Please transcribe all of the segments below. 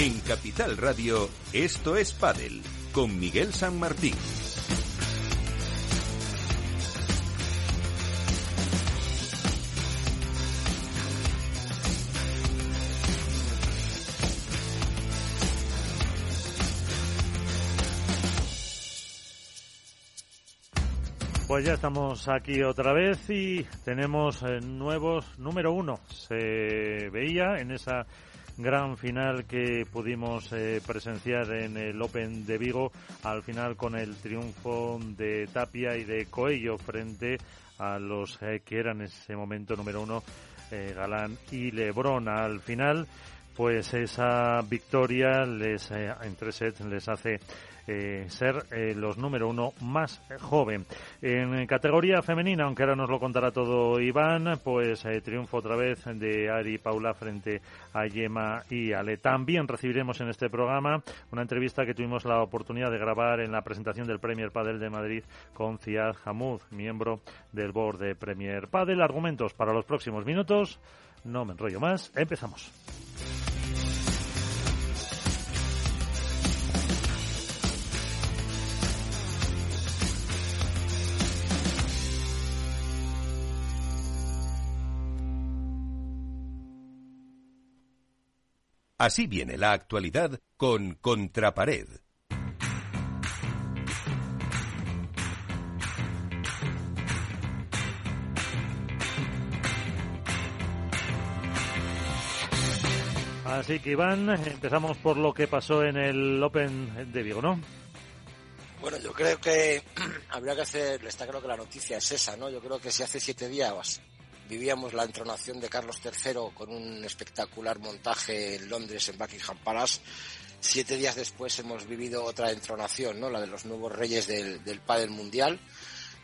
En Capital Radio, esto es Padel, con Miguel San Martín. Pues ya estamos aquí otra vez y tenemos eh, nuevos número uno. Se veía en esa gran final que pudimos eh, presenciar en el Open de Vigo, al final con el triunfo de Tapia y de Coello frente a los eh, que eran en ese momento número uno, Galán y Lebrón. Al final, pues esa victoria les, en tres sets les hace eh, ser eh, los número uno más joven. En categoría femenina, aunque ahora nos lo contará todo Iván, pues eh, triunfo otra vez de Ari Paula frente a Yema y Ale. También recibiremos en este programa una entrevista que tuvimos la oportunidad de grabar en la presentación del Premier Padel de Madrid con Ziad Hamud, miembro del board de Premier Padel. Argumentos para los próximos minutos. No me enrollo más. Empezamos. Así viene la actualidad con Contrapared. Así que Iván, empezamos por lo que pasó en el Open de Vigo, ¿no? Bueno, yo creo que habría que hacer, está creo que la noticia es esa, ¿no? Yo creo que si hace siete días vivíamos la entronación de Carlos III con un espectacular montaje en Londres, en Buckingham Palace. Siete días después hemos vivido otra entronación, ¿no? La de los nuevos reyes del, del pádel mundial.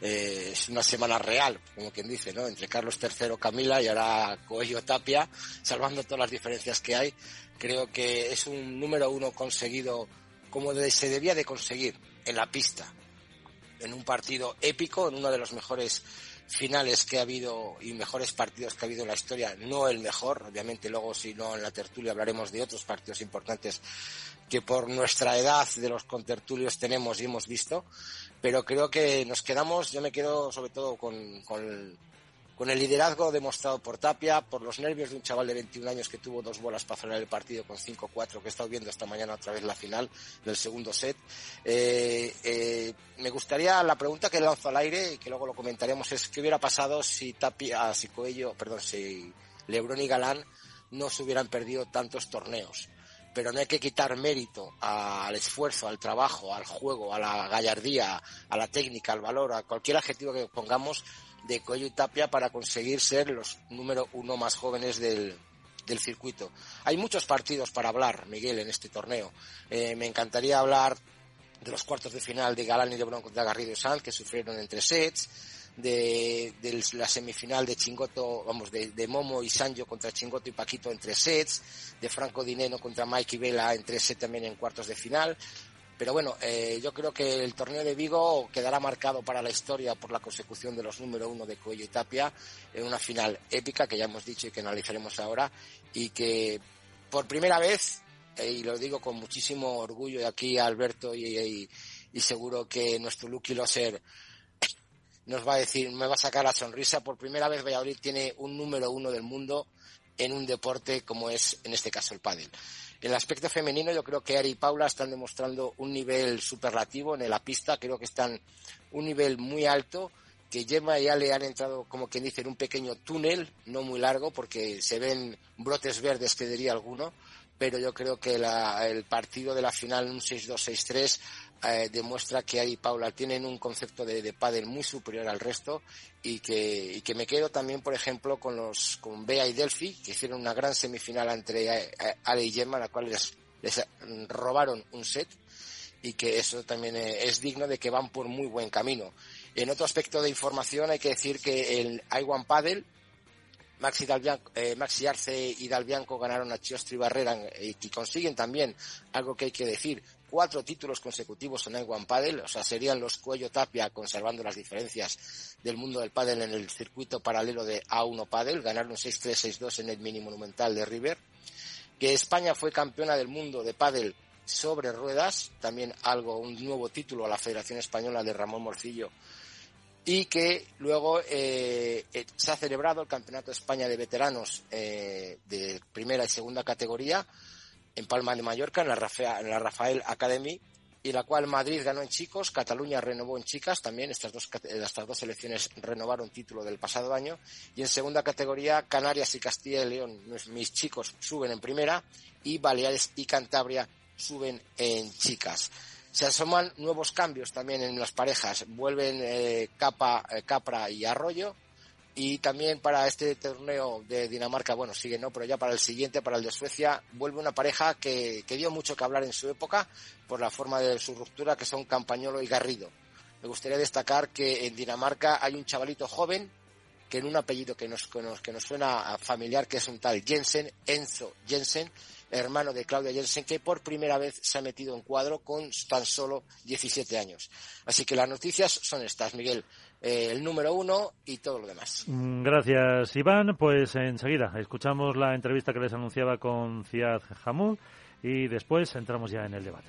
Eh, es una semana real, como quien dice, ¿no? Entre Carlos III, Camila y ahora Coello Tapia, salvando todas las diferencias que hay. Creo que es un número uno conseguido como se debía de conseguir en la pista, en un partido épico, en uno de los mejores finales que ha habido y mejores partidos que ha habido en la historia, no el mejor, obviamente luego si no en la tertulia hablaremos de otros partidos importantes que por nuestra edad de los contertulios tenemos y hemos visto, pero creo que nos quedamos, yo me quedo sobre todo con, con con el liderazgo demostrado por Tapia, por los nervios de un chaval de 21 años que tuvo dos bolas para frenar el partido con 5-4, que he estado viendo esta mañana otra vez la final del segundo set. Eh, eh, me gustaría, la pregunta que lanzo al aire y que luego lo comentaremos es qué hubiera pasado si Tapia, si Coello, perdón, si Lebron y Galán no se hubieran perdido tantos torneos pero no hay que quitar mérito al esfuerzo, al trabajo, al juego, a la gallardía, a la técnica, al valor, a cualquier adjetivo que pongamos de Coello y Tapia para conseguir ser los número uno más jóvenes del, del circuito. Hay muchos partidos para hablar, Miguel, en este torneo. Eh, me encantaría hablar de los cuartos de final de Galán y Lebron contra Garrido y Sanz, que sufrieron entre sets, de, la semifinal de Chingoto, vamos, de, de, Momo y Sanjo contra Chingoto y Paquito entre sets, de Franco Dineno contra Mike y Vela en tres sets también en cuartos de final. Pero bueno, eh, yo creo que el torneo de Vigo quedará marcado para la historia por la consecución de los número uno de Cuello y Tapia en una final épica que ya hemos dicho y que analizaremos ahora y que por primera vez, eh, y lo digo con muchísimo orgullo de aquí Alberto y, seguro que nuestro Lucky Loser nos va a decir, me va a sacar la sonrisa, por primera vez Valladolid tiene un número uno del mundo en un deporte como es en este caso el pádel. En el aspecto femenino yo creo que Ari y Paula están demostrando un nivel superlativo en la pista, creo que están un nivel muy alto, que Gemma y Ale han entrado como quien dice en un pequeño túnel, no muy largo porque se ven brotes verdes que diría alguno, pero yo creo que el partido de la final, un 6-2-6-3, eh, demuestra que ahí Paula tienen un concepto de, de pádel muy superior al resto y que, y que me quedo también, por ejemplo, con los con Bea y Delphi, que hicieron una gran semifinal entre Ale y Gemma, la cual les, les robaron un set y que eso también eh, es digno de que van por muy buen camino. En otro aspecto de información hay que decir que el I1 Paddle eh, Maxi Arce y Dalbianco ganaron a Chiostri Barrera y consiguen también algo que hay que decir, cuatro títulos consecutivos en el One Paddle, o sea, serían los Cuello Tapia conservando las diferencias del mundo del pádel en el circuito paralelo de A1 Paddle, ganaron 6-3, 6-2 en el mini monumental de River. que España fue campeona del mundo de pádel sobre ruedas, también algo, un nuevo título a la Federación Española de Ramón Morcillo, y que luego eh, eh, se ha celebrado el Campeonato de España de Veteranos eh, de primera y segunda categoría en Palma de Mallorca, en la, Rafael, Academy, y la cual Madrid ganó en chicos, Cataluña renovó en chicas, también estas dos, estas dos selecciones renovaron título del pasado año, y en segunda categoría Canarias y Castilla y León, mis chicos suben en primera, y Baleares y Cantabria suben en chicas. Se asoman nuevos cambios también en las parejas. Vuelven eh, Capa, eh, Capra y Arroyo. Y también para este torneo de Dinamarca, bueno, sigue no, pero ya para el siguiente, para el de Suecia, vuelve una pareja que, que dio mucho que hablar en su época por la forma de su ruptura, que son Campañolo y Garrido. Me gustaría destacar que en Dinamarca hay un chavalito joven que en un apellido que nos, que nos, que nos suena familiar, que es un tal Jensen, Enzo Jensen, hermano de Claudia Jensen, que por primera vez se ha metido en cuadro con tan solo 17 años. Así que las noticias son estas, Miguel. Eh, el número uno y todo lo demás. Mm, gracias, Iván. Pues enseguida escuchamos la entrevista que les anunciaba con Ciad Hamud y después entramos ya en el debate.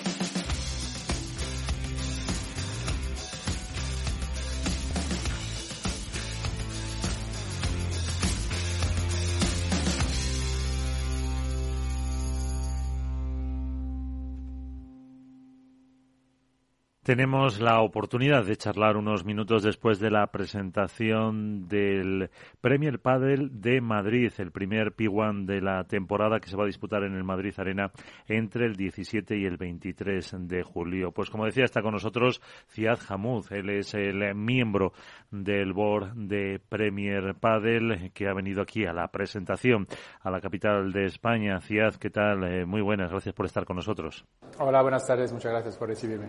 Tenemos la oportunidad de charlar unos minutos después de la presentación del Premier Padel de Madrid, el primer P1 de la temporada que se va a disputar en el Madrid Arena entre el 17 y el 23 de julio. Pues como decía, está con nosotros Ciad Hamud. Él es el miembro del board de Premier Padel que ha venido aquí a la presentación a la capital de España. Ciad, ¿qué tal? Eh, muy buenas, gracias por estar con nosotros. Hola, buenas tardes, muchas gracias por recibirme.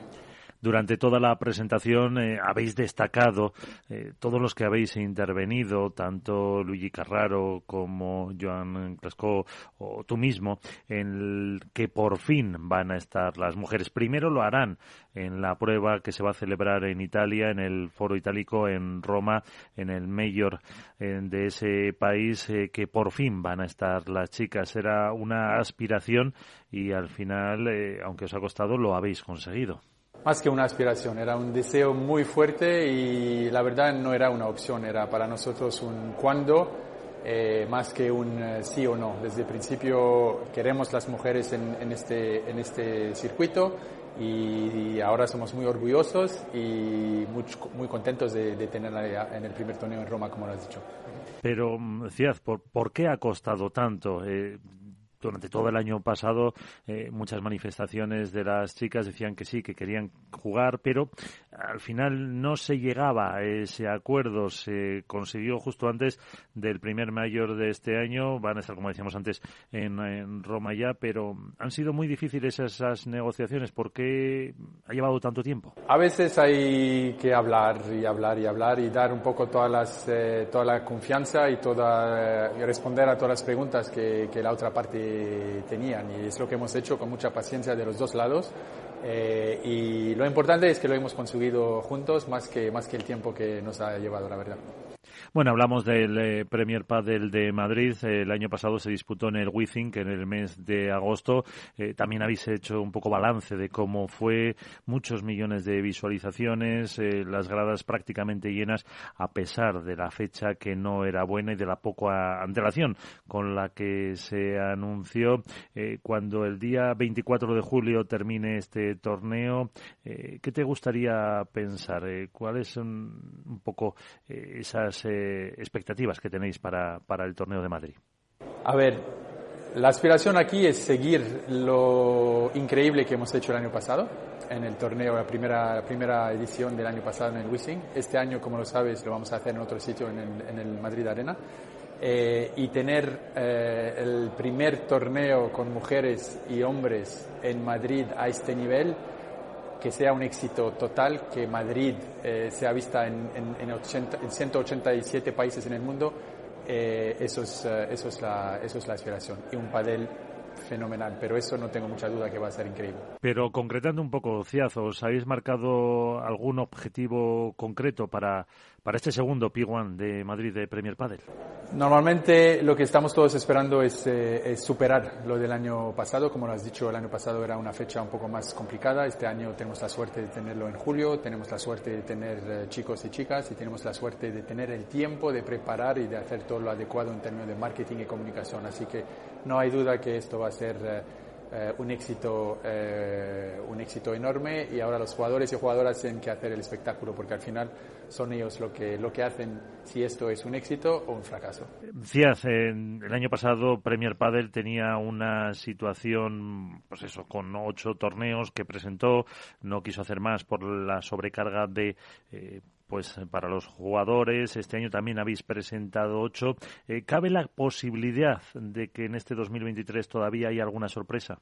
Durante toda la presentación eh, habéis destacado eh, todos los que habéis intervenido, tanto Luigi Carraro como Joan Clasco o tú mismo, en que por fin van a estar las mujeres. Primero lo harán en la prueba que se va a celebrar en Italia, en el Foro Itálico en Roma, en el mayor eh, de ese país, que por fin van a estar las chicas. Era una aspiración y al final, aunque os ha costado, lo habéis conseguido más que una aspiración, era un deseo muy fuerte y la verdad no era una opción, era para nosotros un cuándo eh, más que un eh, sí o no. Desde el principio queremos las mujeres en, este, en este circuito y, ahora somos muy orgullosos y muy, contentos de, tenerla en el primer torneo en Roma, como lo has dicho. Pero, mm, Ciaz, ¿por, ¿por qué ha costado tanto? Eh, durante todo el año pasado eh, muchas manifestaciones de las chicas decían que sí, que querían jugar, pero al final no se llegaba a ese acuerdo. Se consiguió justo antes del primer mayor de este año. Van a estar, como decíamos antes, en, Roma ya, pero han sido muy difíciles esas negociaciones. ¿Por qué ha llevado tanto tiempo? A veces hay que hablar y hablar y hablar y dar un poco todas las, eh, toda la confianza y, toda, y responder a todas las preguntas que, que la otra parte tenían y es lo que hemos hecho con mucha paciencia de los dos lados eh, y lo importante es que lo hemos conseguido juntos más que, más que el tiempo que nos ha llevado, la verdad. Bueno, hablamos del eh, Premier Padel de Madrid. el año pasado se disputó en el Withing, en el mes de agosto. Eh, también habéis hecho un poco balance de cómo fue, muchos millones de visualizaciones, eh, las gradas prácticamente llenas, a pesar de la fecha que no era buena y de la poca antelación con la que se anunció. cuando el día 24 de julio termine este torneo, ¿qué te gustaría pensar? ¿Cuáles son un poco esas expectativas que tenéis para, para el torneo de Madrid? A ver, la aspiración aquí es seguir lo increíble que hemos hecho el año pasado en el torneo, la primera, la primera edición del año pasado en el Wissing. Este año, como lo sabes, lo vamos a hacer en otro sitio, en el, en el Madrid Arena. Eh, y tener eh, el primer torneo con mujeres y hombres en Madrid a este nivel, que sea un éxito total, que Madrid eh, sea vista en, en, en, 80, en, 187 países en el mundo, eh, eso, es, eh, eso, es la, eso es la aspiración. Y un padel fenomenal, pero eso no tengo mucha duda que va a ser increíble. Pero concretando un poco, Ciazos, ¿habéis marcado algún objetivo concreto para, para este segundo P1 de Madrid de Premier Padel? Normalmente lo que estamos todos esperando es, eh, es, superar lo del año pasado. Como lo has dicho, el año pasado era una fecha un poco más complicada. Este año tenemos la suerte de tenerlo en julio, tenemos la suerte de tener eh, chicos y chicas y tenemos la suerte de tener el tiempo de preparar y de hacer todo lo adecuado en términos de marketing y comunicación. Así que no hay duda que esto va a ser eh, eh, un éxito eh, un éxito enorme y ahora los jugadores y jugadoras tienen que hacer el espectáculo porque al final son ellos lo que lo que hacen si esto es un éxito o un fracaso. Decías, el año pasado Premier Padel tenía una situación, pues eso, con ocho torneos que presentó, no quiso hacer más por la sobrecarga de pues eh, para los jugadores. Este año también habéis presentado ocho. Eh, ¿Cabe la posibilidad de que en este 2023 todavía haya alguna sorpresa?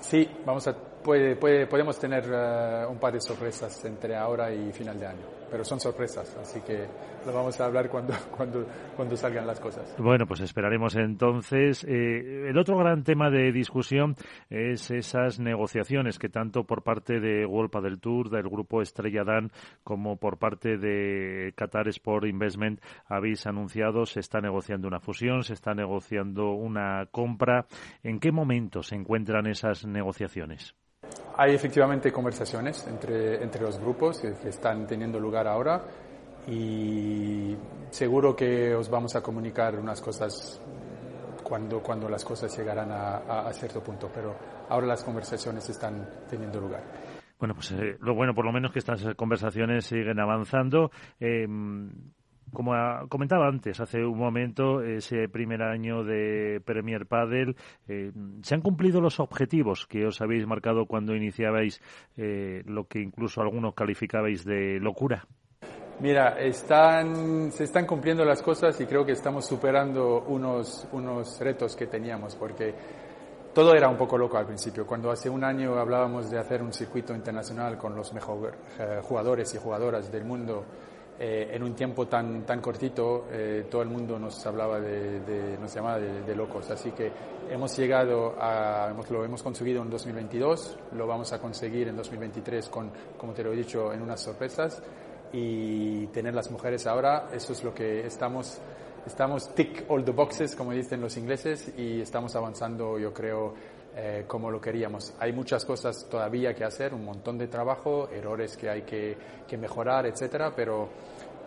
Sí, vamos a, puede, puede, podemos tener uh, un par de sorpresas entre ahora y final de año pero son sorpresas, así que lo vamos a hablar cuando, cuando, salgan las cosas. Bueno, pues esperaremos entonces. Eh, el otro gran tema de discusión es esas negociaciones que tanto por parte de Wolpa del Tour, del grupo Estrella Dan, como por parte de Qatar Sport Investment habéis anunciado, se está negociando una fusión, se está negociando una compra. ¿En qué momento se encuentran esas negociaciones? Hay efectivamente conversaciones entre, entre los grupos que, están teniendo lugar ahora y seguro que os vamos a comunicar unas cosas cuando, cuando las cosas llegarán a, cierto punto, pero ahora las conversaciones están teniendo lugar. Bueno, pues eh, lo bueno por lo menos que estas conversaciones siguen avanzando. Eh, como comentaba antes, hace un momento, ese primer año de Premier Padel, eh, ¿se han cumplido los objetivos que os habéis marcado cuando iniciabais eh, lo que incluso algunos calificabais de locura? Mira, están, se están cumpliendo las cosas y creo que estamos superando unos, unos retos que teníamos, porque todo era un poco loco al principio. Cuando hace un año hablábamos de hacer un circuito internacional con los mejores eh, jugadores y jugadoras del mundo, eh, en un tiempo tan, tan cortito eh, todo el mundo nos hablaba de, nos llamaba de, locos. Así que hemos llegado a, hemos, lo hemos conseguido en 2022, lo vamos a conseguir en 2023 con, como te lo he dicho, en unas sorpresas y tener las mujeres ahora, eso es lo que estamos, estamos tick all the boxes, como dicen los ingleses, y estamos avanzando, yo creo, eh, como lo queríamos. Hay muchas cosas todavía que hacer, un montón de trabajo, errores que hay que, que mejorar, etcétera, pero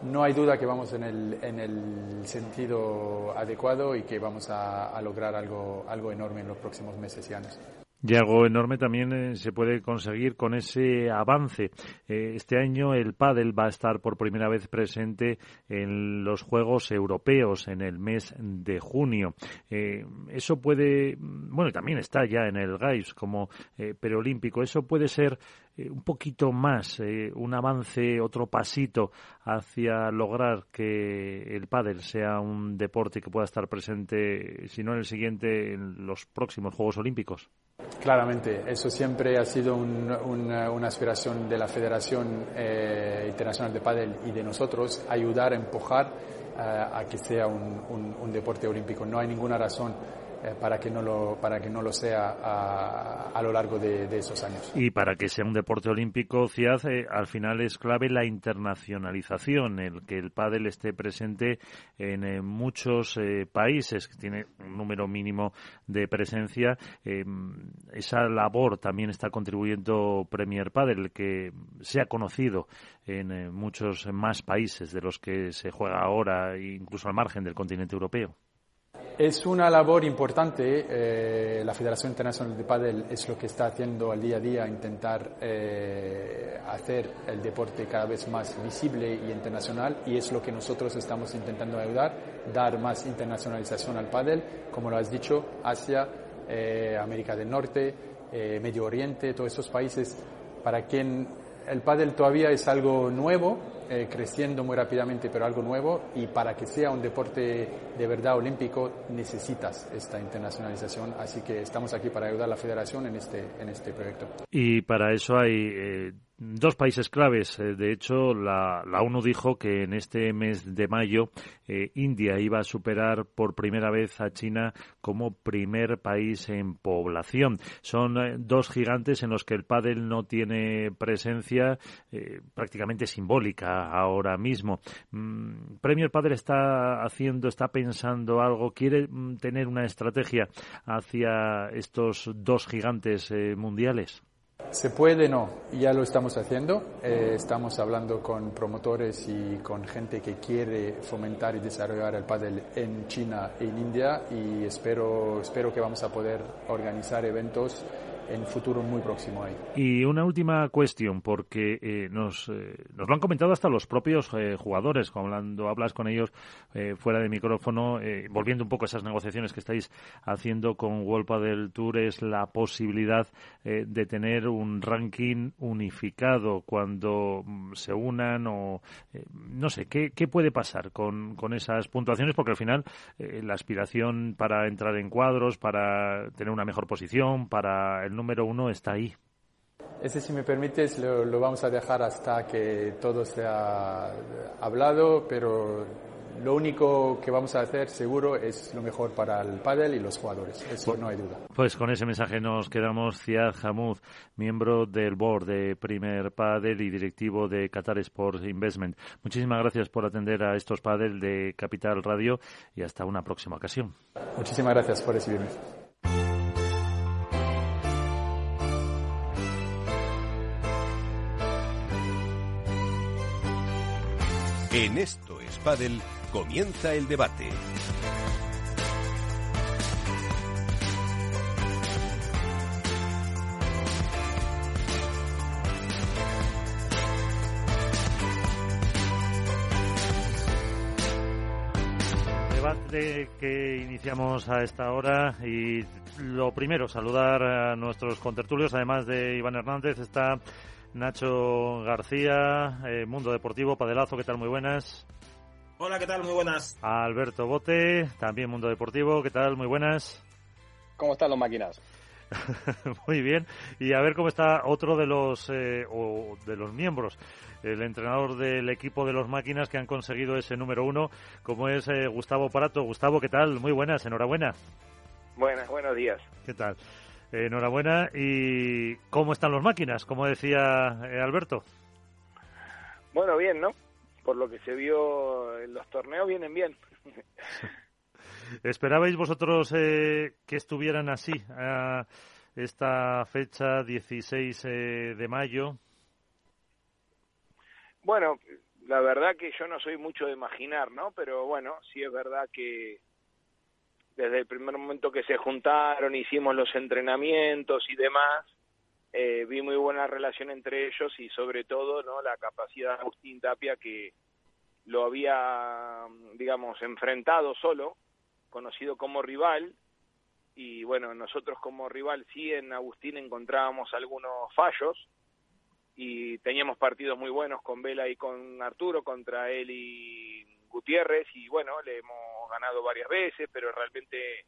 no hay duda que vamos en el, en el sentido adecuado y que vamos a, a lograr algo, algo enorme en los próximos meses y años. Y algo enorme también eh, se puede conseguir con ese avance. Eh, este año el pádel va a estar por primera vez presente en los Juegos Europeos en el mes de junio. Eh, eso puede, bueno, también está ya en el GAIS como preolímpico. Eso puede ser un poquito más, un avance, otro pasito hacia lograr que el pádel sea un deporte que pueda estar presente, si no en el siguiente, en los próximos Juegos Olímpicos. Claramente, eso siempre ha sido una, aspiración de la Federación eh, Internacional de Padel y de nosotros, ayudar a empujar eh, a que sea un, deporte olímpico. No hay ninguna razón eh, para que no lo para que no lo sea a, lo largo de, esos años. Y para que sea un deporte olímpico, Ciad, eh, al final es clave la internacionalización, el que el pádel esté presente en eh, muchos países, que tiene un número mínimo de presencia. esa labor también está contribuyendo Premier Padel, que sea conocido en muchos más países de los que se juega ahora, incluso al margen del continente europeo. Es una labor importante. Eh, la Federación Internacional de Padel es lo que está haciendo al día a día, intentar eh, hacer el deporte cada vez más visible y internacional, y es lo que nosotros estamos intentando ayudar, dar más internacionalización al pádel, como lo has dicho, Asia, eh, América del Norte, Medio Oriente, todos esos países para quien el pádel todavía es algo nuevo, eh, creciendo muy rápidamente, pero algo nuevo, y para que sea un deporte de verdad olímpico necesitas esta internacionalización, así que estamos aquí para ayudar a la federación en este, en este proyecto. Y para eso hay eh, Dos países claves. Eh, de hecho, la, la, ONU dijo que en este mes de mayo eh, India iba a superar por primera vez a China como primer país en población. Son eh, dos gigantes en los que el pádel no tiene presencia prácticamente simbólica ahora mismo. Mm, Premier Padel está haciendo, está pensando algo, quiere mm, tener una estrategia hacia estos dos gigantes mundiales. Se puede, no, ya lo estamos haciendo. Eh, estamos hablando con promotores y con gente que quiere fomentar y desarrollar el pádel en China e en India y espero, espero que vamos a poder organizar eventos en futuro muy próximo ahí. Y una última cuestión, porque eh, nos, eh, nos lo han comentado hasta los propios eh, jugadores, cuando hablas con ellos fuera de micrófono, volviendo un poco a esas negociaciones que estáis haciendo con World del Tour, es la posibilidad de tener un ranking unificado cuando mm, se unan o no sé, ¿qué, ¿qué puede pasar con, con esas puntuaciones? Porque al final la aspiración para entrar en cuadros, para tener una mejor posición, para el número uno está ahí. Ese, si me permites, lo, vamos a dejar hasta que todo sea hablado, pero lo único que vamos a hacer seguro es lo mejor para el pádel y los jugadores, eso no hay duda. Pues con ese mensaje nos quedamos. Ciad Hamud, miembro del board de Primer Padel y directivo de Qatar Sports Investment. Muchísimas gracias por atender a estos pádel de Capital Radio y hasta una próxima ocasión. Muchísimas gracias por recibirme. En Esto es Padel comienza el debate. Debate que iniciamos a esta hora y lo primero, saludar a nuestros contertulios, además de Iván Hernández, está Nacho García, eh, Mundo Deportivo, Padelazo, ¿qué tal? Muy buenas. Hola, ¿qué tal? Muy buenas. Alberto Bote, también Mundo Deportivo, ¿qué tal? Muy buenas. ¿Cómo están los máquinas? Muy bien. Y a ver cómo está otro de los, eh, o de los miembros, el entrenador del equipo de los máquinas que han conseguido ese número uno, como es eh, Gustavo Parato. Gustavo, ¿qué tal? Muy buenas, enhorabuena. Buenas, buenos días. ¿Qué tal? Enhorabuena. ¿Y cómo están las máquinas? Como decía eh, Alberto. Bueno, bien, ¿no? Por lo que se vio en los torneos, vienen bien. ¿Esperabais vosotros eh, que estuvieran así a esta fecha 16 eh, de mayo? Bueno, la verdad que yo no soy mucho de imaginar, ¿no? Pero bueno, sí es verdad que desde el primer momento que se juntaron, hicimos los entrenamientos y demás, eh, vi muy buena relación entre ellos y sobre todo no la capacidad de Agustín Tapia que lo había, digamos, enfrentado solo, conocido como rival, y bueno, nosotros como rival sí en Agustín encontrábamos algunos fallos, y teníamos partidos muy buenos con Vela y con Arturo contra él y Gutiérrez y bueno, le hemos ganado varias veces, pero realmente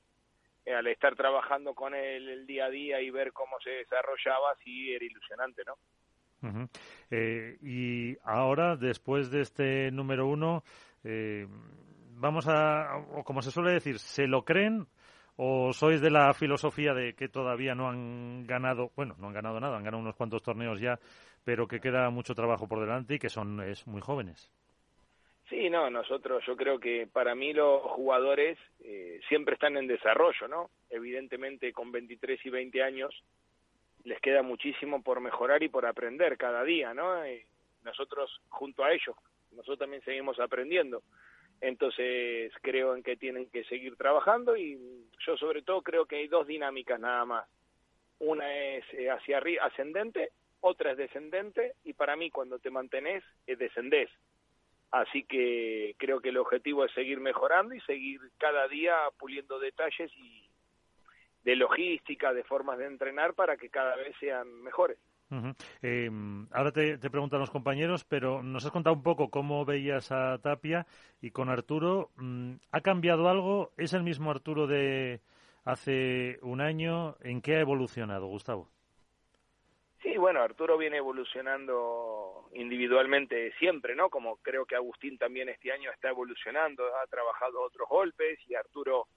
eh, al estar trabajando con él el día a día y ver cómo se desarrollaba, sí era ilusionante, ¿no? Eh, y ahora, después de este número uno, eh, vamos a, o como se suele decir, ¿se lo creen o sois de la filosofía de que todavía no han ganado, bueno, no han ganado nada, han ganado unos cuantos torneos ya, pero que queda mucho trabajo por delante y que son es muy jóvenes? Sí, no, nosotros, yo creo que para mí los jugadores eh, siempre están en desarrollo, ¿no? Evidentemente con 23 y 20 años les queda muchísimo por mejorar y por aprender cada día, ¿no? Eh, nosotros junto a ellos, nosotros también seguimos aprendiendo. Entonces creo en que tienen que seguir trabajando y yo sobre todo creo que hay dos dinámicas nada más. Una es eh, hacia arriba, ascendente, otra es descendente y para mí cuando te mantenés es descendés. Así que creo que el objetivo es seguir mejorando y seguir cada día puliendo detalles y de logística, de formas de entrenar para que cada vez sean mejores. Em, ahora te, preguntan los compañeros, pero nos has contado un poco cómo veías a Tapia y con Arturo. Mm, ¿Ha cambiado algo? ¿Es el mismo Arturo de hace un año? ¿En qué ha evolucionado, Gustavo? Sí, bueno, Arturo viene evolucionando individualmente siempre, ¿no? Como creo que Agustín también este año está evolucionando, ha trabajado otros golpes y Arturo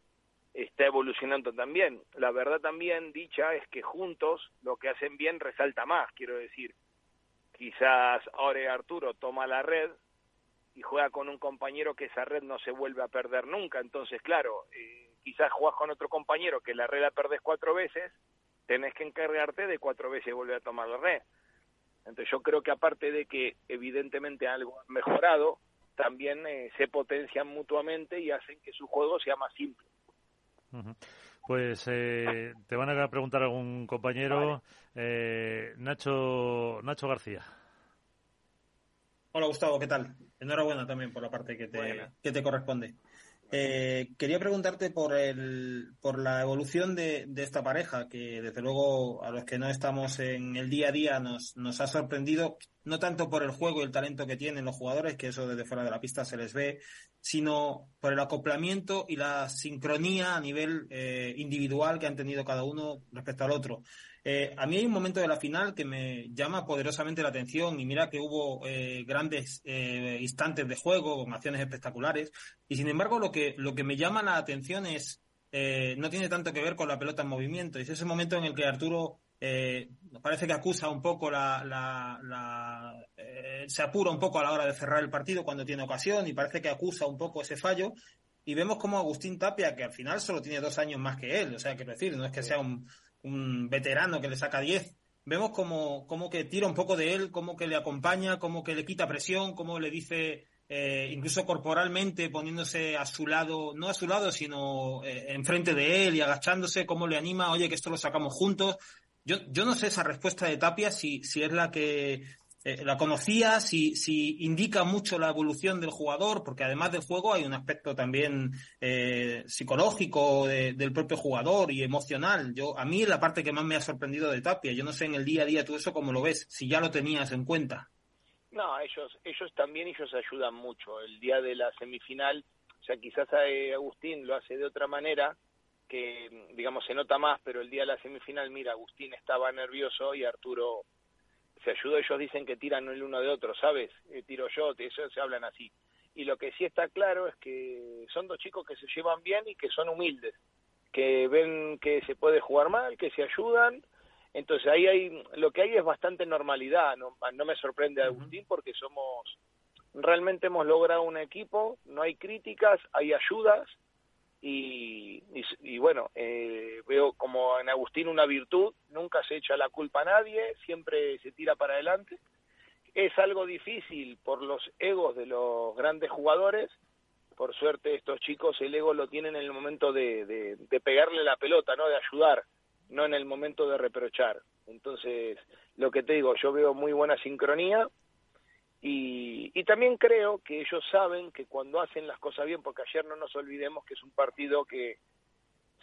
está evolucionando también. La verdad también dicha es que juntos lo que hacen bien resalta más, quiero decir. Quizás ahora Arturo toma la red y juega con un compañero que esa red no se vuelve a perder nunca. Entonces, claro, eh, quizás juegas con otro compañero que la red la perdes cuatro veces, tenés que encargarte de cuatro veces volver a tomar la red. Entonces yo creo que aparte de que evidentemente algo ha mejorado, también eh, se potencian mutuamente y hacen que su juego sea más simple. Pues eh, te van a preguntar algún compañero. Eh, Nacho, Nacho García. Hola Gustavo, ¿qué tal? Enhorabuena también por la parte que te, que te corresponde. Eh, quería preguntarte por, el, por la evolución de, de, esta pareja, que desde luego a los que no estamos en el día a día nos, nos ha sorprendido, no tanto por el juego y el talento que tienen los jugadores, que eso desde fuera de la pista se les ve, sino por el acoplamiento y la sincronía a nivel eh, individual que han tenido cada uno respecto al otro. Eh, a mí hay un momento de la final que me llama poderosamente la atención y mira que hubo eh, grandes eh, instantes de juego con acciones espectaculares. Y sin embargo lo que, lo que me llama la atención es, no tiene tanto que ver con la pelota en movimiento, es ese momento en el que Arturo parece que acusa un poco la, la, se apura un poco a la hora de cerrar el partido cuando tiene ocasión y parece que acusa un poco ese fallo. Y vemos como Agustín Tapia, que al final solo tiene dos años más que él, o sea, quiero decir, no es que sea un, un veterano que le saca 10. Vemos como, como que tira un poco de él, como que le acompaña, como que le quita presión, como le dice, eh, incluso corporalmente, poniéndose a su lado, no a su lado, sino eh, enfrente de él y agachándose, cómo le anima, oye, que esto lo sacamos juntos. Yo, yo no sé esa respuesta de Tapia si, si es la que eh, la conocía, si, si indica mucho la evolución del jugador, porque además del juego hay un aspecto también eh, psicológico del propio jugador y emocional. Yo, a mí la parte que más me ha sorprendido de Tapia, yo no sé en el día a día tú eso cómo lo ves, si ya lo tenías en cuenta. No, ellos, ellos también ellos ayudan mucho. El día de la semifinal, o sea, quizás eh, Agustín lo hace de otra manera, que digamos se nota más, pero el día de la semifinal, mira, Agustín estaba nervioso y Arturo se ayudó, ellos dicen que tiran el uno de otro, ¿sabes? Eh, tiro yo, eso se hablan así. Y lo que sí está claro es que son dos chicos que se llevan bien y que son humildes, que ven que se puede jugar mal, que se ayudan. Entonces ahí hay, lo que hay es bastante normalidad, no, no me sorprende Agustín porque somos, realmente hemos logrado un equipo, no hay críticas, hay ayudas y, bueno, eh, veo como en Agustín una virtud, nunca se echa la culpa a nadie, siempre se tira para adelante. Es algo difícil por los egos de los grandes jugadores, por suerte estos chicos el ego lo tienen en el momento de, de pegarle la pelota, ¿no? De ayudar, no en el momento de reprochar. Entonces, lo que te digo, yo veo muy buena sincronía, y, también creo que ellos saben que cuando hacen las cosas bien, porque ayer no nos olvidemos que es un partido que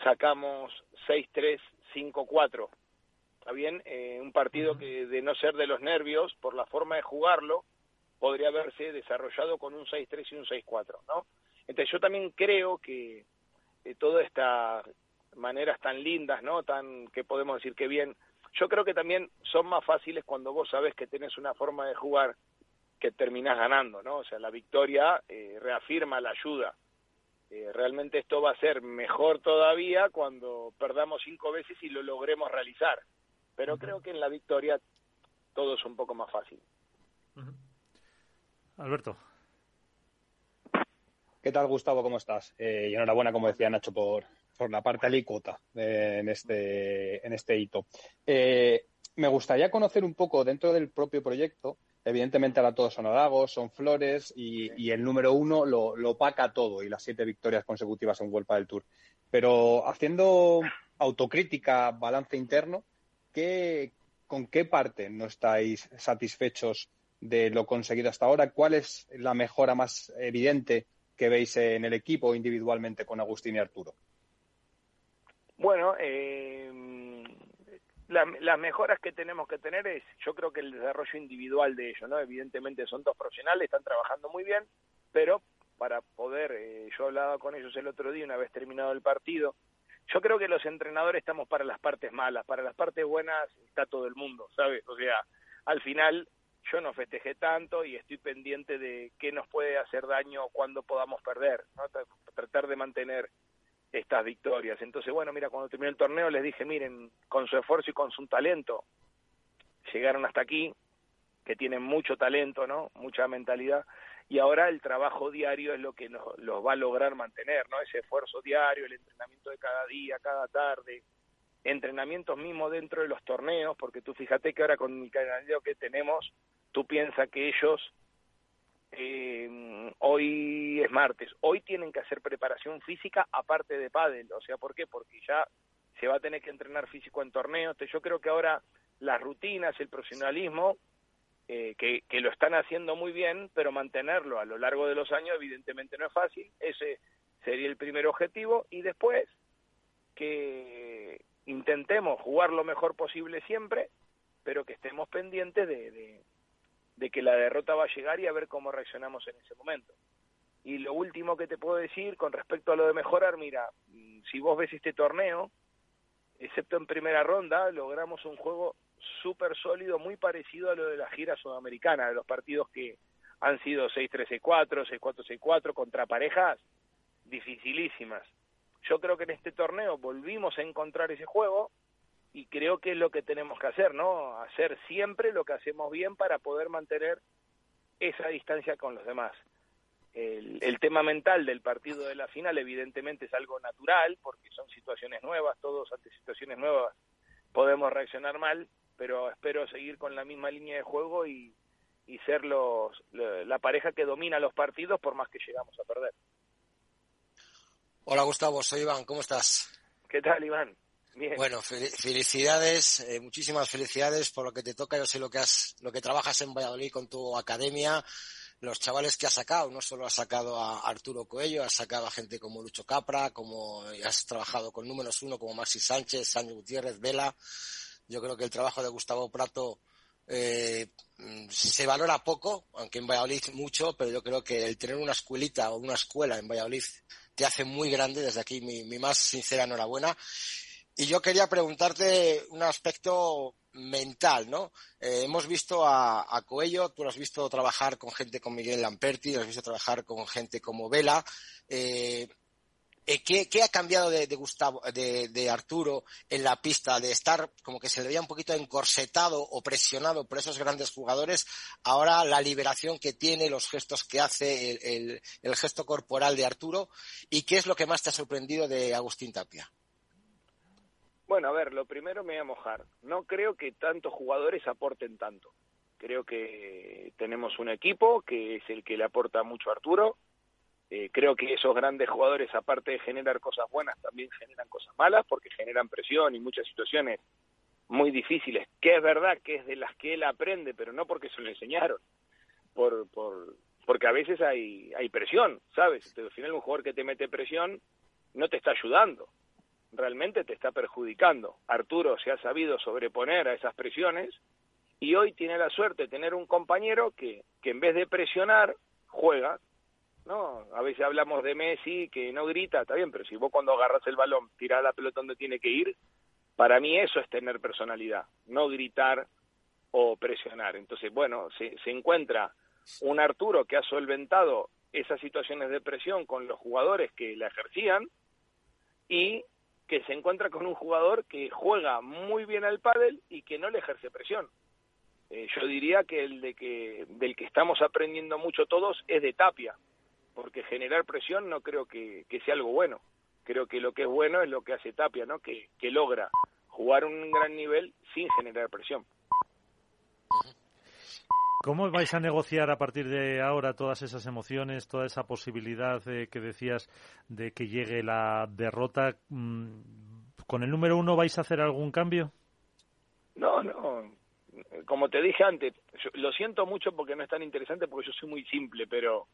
sacamos 6-3, 5-4. ¿Está bien? Eh, un partido que de no ser de los nervios, por la forma de jugarlo, podría haberse desarrollado con un 6-3 y un 6-4, ¿no? Entonces yo también creo que eh, todas estas maneras tan lindas, ¿no? Tan que podemos decir que bien, yo creo que también son más fáciles cuando vos sabes que tenés una forma de jugar que terminás ganando, ¿no? O sea, la victoria eh, reafirma la ayuda. Eh, realmente esto va a ser mejor todavía cuando perdamos cinco veces y lo logremos realizar. Pero creo que en la victoria todo es un poco más fácil. Alberto. ¿Qué tal, Gustavo? ¿Cómo estás? Eh, y enhorabuena, como decía Nacho, por, por la parte alícuota en, este, en este hito. Eh, me gustaría conocer un poco dentro del propio proyecto. Evidentemente ahora todos son halagos, son flores y, el número uno lo, lo, opaca todo y las siete victorias consecutivas en Vuelta del Tour. Pero haciendo autocrítica, balance interno, ¿qué, ¿con qué parte no estáis satisfechos de lo conseguido hasta ahora? ¿Cuál es la mejora más evidente que veis en el equipo individualmente con Agustín y Arturo? Bueno, eh, las mejoras que tenemos que tener es, yo creo que el desarrollo individual de ellos, ¿no? Evidentemente son dos profesionales, están trabajando muy bien, pero para poder, eh, yo hablaba con ellos el otro día, una vez terminado el partido, yo creo que los entrenadores estamos para las partes malas, para las partes buenas está todo el mundo, ¿sabes? O sea, al final yo no festejé tanto y estoy pendiente de qué nos puede hacer daño cuando podamos perder, ¿no? Tratar de mantener estas victorias. Entonces, bueno, mira, cuando terminó el torneo les dije, miren, con su esfuerzo y con su talento, llegaron hasta aquí, que tienen mucho talento, ¿no? Mucha mentalidad, y ahora el trabajo diario es lo que nos, los va a lograr mantener, ¿no? Ese esfuerzo diario, el entrenamiento de cada día, cada tarde, entrenamientos mismos dentro de los torneos, porque tú fíjate que ahora con el calendario que tenemos, tú piensas que ellos eh, hoy es martes, hoy tienen que hacer preparación física aparte de pádel, o sea, ¿por qué? Porque ya se va a tener que entrenar físico en torneos, yo creo que ahora las rutinas, el profesionalismo, eh, que, que lo están haciendo muy bien, pero mantenerlo a lo largo de los años evidentemente no es fácil, ese sería el primer objetivo, y después que intentemos jugar lo mejor posible siempre, pero que estemos pendientes de, de que la derrota va a llegar y a ver cómo reaccionamos en ese momento. Y lo último que te puedo decir con respecto a lo de mejorar, mira, mm, si vos ves este torneo, excepto en primera ronda, logramos un juego súper sólido, muy parecido a lo de la gira sudamericana, de los partidos que han sido 6-3-6-4, 6-4-6-4, contra parejas dificilísimas. Yo creo que en este torneo volvimos a encontrar ese juego, y creo que es lo que tenemos que hacer, ¿no? Hacer siempre lo que hacemos bien para poder mantener esa distancia con los demás. El, tema mental del partido de la final evidentemente es algo natural porque son situaciones nuevas, todos ante situaciones nuevas podemos reaccionar mal, pero espero seguir con la misma línea de juego y, y ser los, la pareja que domina los partidos por más que llegamos a perder. Hola Gustavo, soy Iván, ¿cómo estás? ¿Qué tal Iván? Bueno, felicidades, eh, muchísimas felicidades por lo que te toca. Yo sé lo que has, lo que trabajas en Valladolid con tu academia, los chavales que has sacado. No solo has sacado a Arturo Coello, has sacado a gente como Lucho Capra, como has trabajado con números uno como Maxi Sánchez, Sánchez Gutiérrez, Vela. Yo creo que el trabajo de Gustavo Prato eh, se valora poco, aunque en Valladolid mucho, pero yo creo que el tener una escuelita o una escuela en Valladolid te hace muy grande. Desde aquí mi, mi más sincera enhorabuena. Y yo quería preguntarte un aspecto mental, ¿no? Eh, hemos visto a, Coello, tú lo has visto trabajar con gente como Miguel Lamperti, lo has visto trabajar con gente como Vela. Eh, eh ¿qué, ha cambiado de, Gustavo, de, de, Arturo en la pista, de estar como que se le veía un poquito encorsetado o presionado por esos grandes jugadores? Ahora la liberación que tiene, los gestos que hace, el, el gesto corporal de Arturo. ¿Y qué es lo que más te ha sorprendido de Agustín Tapia? Bueno, a ver, lo primero me voy a mojar. No creo que tantos jugadores aporten tanto. Creo que tenemos un equipo que es el que le aporta mucho a Arturo. Eh, creo que esos grandes jugadores, aparte de generar cosas buenas, también generan cosas malas porque generan presión y muchas situaciones muy difíciles, que es verdad que es de las que él aprende, pero no porque se lo enseñaron, por, por, porque a veces hay, hay presión, ¿sabes? Al final un jugador que te mete presión no te está ayudando realmente te está perjudicando. Arturo se ha sabido sobreponer a esas presiones y hoy tiene la suerte de tener un compañero que, que en vez de presionar, juega. ¿no? A veces hablamos de Messi que no grita, está bien, pero si vos cuando agarras el balón tirás la pelota donde tiene que ir, para mí eso es tener personalidad, no gritar o presionar. Entonces, bueno, se, se encuentra un Arturo que ha solventado esas situaciones de presión con los jugadores que la ejercían y que se encuentra con un jugador que juega muy bien al pádel y que no le ejerce presión. Eh, yo diría que el de que del que estamos aprendiendo mucho todos es de Tapia, porque generar presión no creo que, que sea algo bueno. Creo que lo que es bueno es lo que hace Tapia, ¿no? Que, que logra jugar un gran nivel sin generar presión. ¿Cómo vais a negociar a partir de ahora todas esas emociones, toda esa posibilidad que decías de que llegue la derrota? Mm, ¿Con el número uno vais a hacer algún cambio? No, no. Como te dije antes, lo siento mucho porque no es tan interesante porque yo soy muy simple, pero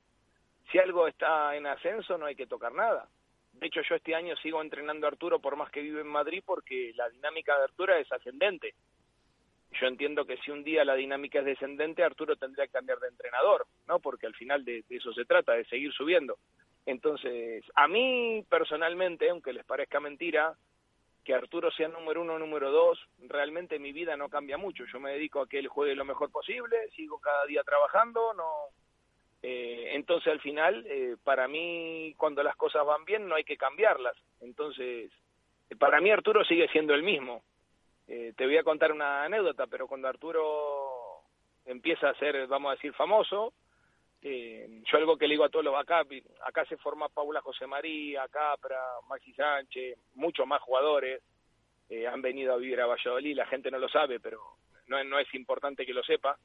si algo está en ascenso no hay que tocar nada. De hecho, yo este año sigo entrenando a Arturo por más que vive en Madrid porque la dinámica de Arturo es ascendente yo entiendo que si un día la dinámica es descendente, Arturo tendría que cambiar de entrenador, ¿no? Porque al final de, eso se trata, de seguir subiendo. Entonces, a mí personalmente, aunque les parezca mentira, que Arturo sea número uno o número dos, realmente mi vida no cambia mucho. Yo me dedico a que él juegue lo mejor posible, sigo cada día trabajando, no. Eh, entonces, al final, eh, para mí, cuando las cosas van bien, no hay que cambiarlas. Entonces, para mí Arturo sigue siendo el mismo. Eh, te voy a contar una anécdota, pero cuando Arturo empieza a ser, vamos a decir, famoso, eh, yo algo que le digo a todos los acá, acá se forma Paula José María, Capra, Maxi Sánchez, muchos más jugadores, eh, han venido a vivir a Valladolid, la gente no lo sabe, pero no, no es importante que lo sepa.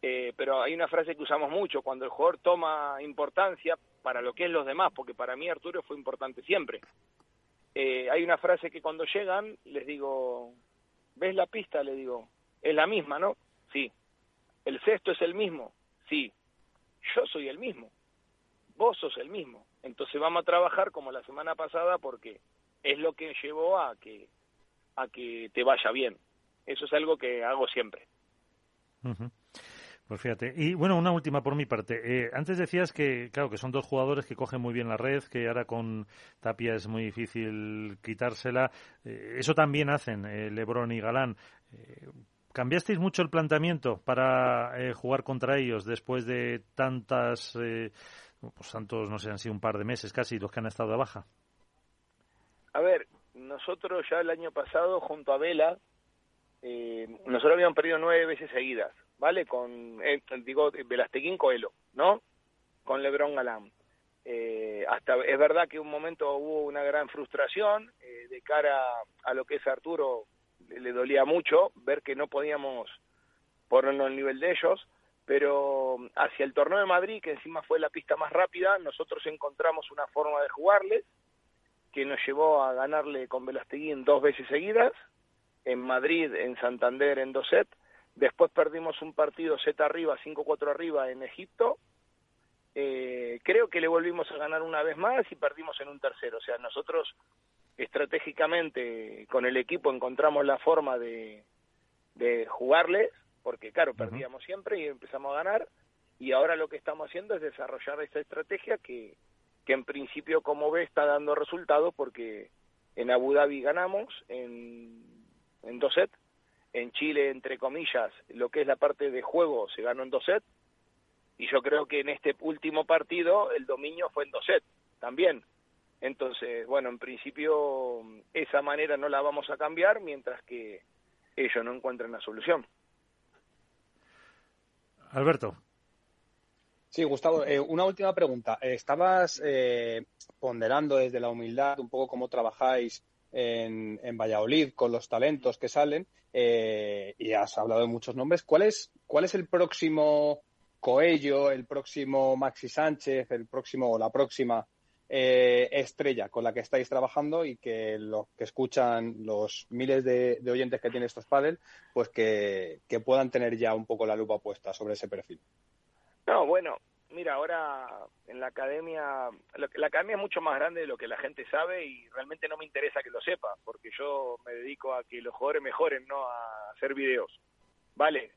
pero hay una frase que usamos mucho, cuando el jugador toma importancia para lo que es los demás, porque para mí Arturo fue importante siempre. hay una frase que cuando llegan les digo, ¿ves la pista? Le digo, es la misma, ¿no? Sí. ¿El sexto es el mismo? Sí. Yo soy el mismo. Vos sos el mismo. Entonces vamos a trabajar como la semana pasada porque es lo que llevó a que a que te vaya bien. Eso es algo que hago siempre. Pues fíjate. Y bueno, una última por mi parte. Eh, antes decías que, claro, que son dos jugadores que cogen muy bien la red, que ahora con Tapia es muy difícil quitársela. Eh, eso también hacen eh, Lebron y Galán. ¿Cambiasteis mucho el planteamiento para jugar contra ellos después de tantas, pues tantos, no sé, han sido un par de meses casi los que han estado de baja? A ver, nosotros ya el año pasado junto a Vela, nosotros habíamos perdido nueve veces seguidas ¿vale? Con, eh, digo, Velasteguín Coelho, ¿no? Con Lebron Galán. Eh, hasta es verdad que un momento hubo una gran frustración eh, de cara a lo que es Arturo, le, dolía mucho ver que no podíamos ponernos al nivel de ellos, pero hacia el torneo de Madrid, que encima fue la pista más rápida, nosotros encontramos una forma de jugarles que nos llevó a ganarle con Velasteguín dos veces seguidas, en Madrid, en Santander en dos Después perdimos un partido Z arriba, 5-4 arriba en Egipto. Eh, creo que le volvimos a ganar una vez más y perdimos en un tercero. O sea, nosotros estratégicamente con el equipo encontramos la forma de, de jugarles, porque claro, perdíamos siempre y empezamos a ganar. Y ahora lo que estamos haciendo es desarrollar esta estrategia que, que en principio, como ve, está dando resultados porque en Abu Dhabi ganamos en, en dos sets en Chile, entre comillas, lo que es la parte de juego se ganó en dos sets. Y yo creo que en este último partido el dominio fue en dos sets también. Entonces, bueno, en principio esa manera no la vamos a cambiar mientras que ellos no encuentren la solución. Alberto. Sí, Gustavo, eh, una última pregunta. Estabas eh, ponderando desde la humildad un poco cómo trabajáis en, en Valladolid con los talentos que salen eh, y has hablado de muchos nombres. ¿Cuál es, cuál es el próximo Coello, el próximo Maxi Sánchez, el próximo o la próxima eh, estrella con la que estáis trabajando y que los que escuchan los miles de, oyentes que tiene estos padres, pues que, que puedan tener ya un poco la lupa puesta sobre ese perfil? No, bueno, mira, ahora en la academia, la academia es mucho más grande de lo que la gente sabe y realmente no me interesa que lo sepa, porque yo me dedico a que los jugadores mejoren, no a hacer videos. Vale,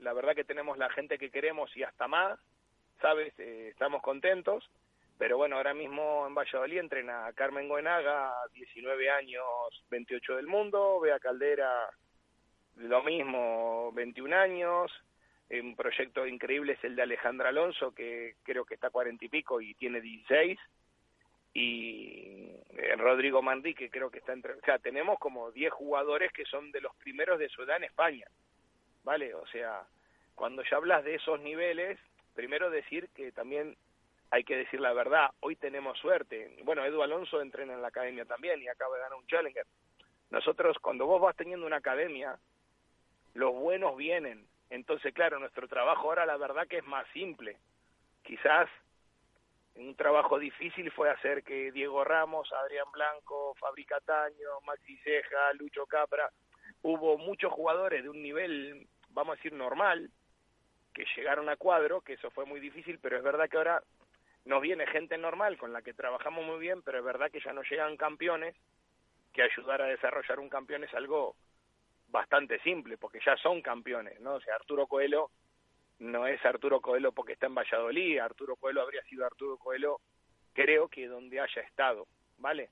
la verdad que tenemos la gente que queremos y hasta más, ¿sabes? Eh, estamos contentos, pero bueno, ahora mismo en Valladolid entrena a Carmen Goenaga, 19 años, 28 del mundo, Bea Caldera, lo mismo, 21 años, Un proyecto increíble es el de Alejandra Alonso, que creo que está cuarenta y pico y tiene 16. Y eh, Rodrigo Mandí, que creo que está entre... O sea, tenemos como 10 jugadores que son de los primeros de su edad en España. ¿Vale? O sea, cuando ya hablas de esos niveles, primero decir que también hay que decir la verdad. Hoy tenemos suerte. Bueno, Edu Alonso entrena en la academia también y acaba de ganar un Challenger. Nosotros, cuando vos vas teniendo una academia, los buenos vienen. Entonces, claro, nuestro trabajo ahora la verdad que es más simple. Quizás un trabajo difícil fue hacer que Diego Ramos, Adrián Blanco, Fabrica Taño, Maxi Ceja, Lucho Capra, hubo muchos jugadores de un nivel, vamos a decir, normal, que llegaron a cuadro, que eso fue muy difícil, pero es verdad que ahora nos viene gente normal con la que trabajamos muy bien, pero es verdad que ya no llegan campeones, que ayudar a desarrollar un campeón es algo bastante simple, porque ya son campeones, ¿no? O sea, Arturo Coelho no es Arturo Coelho porque está en Valladolid, Arturo Coelho habría sido Arturo Coelho, creo que donde haya estado, ¿vale?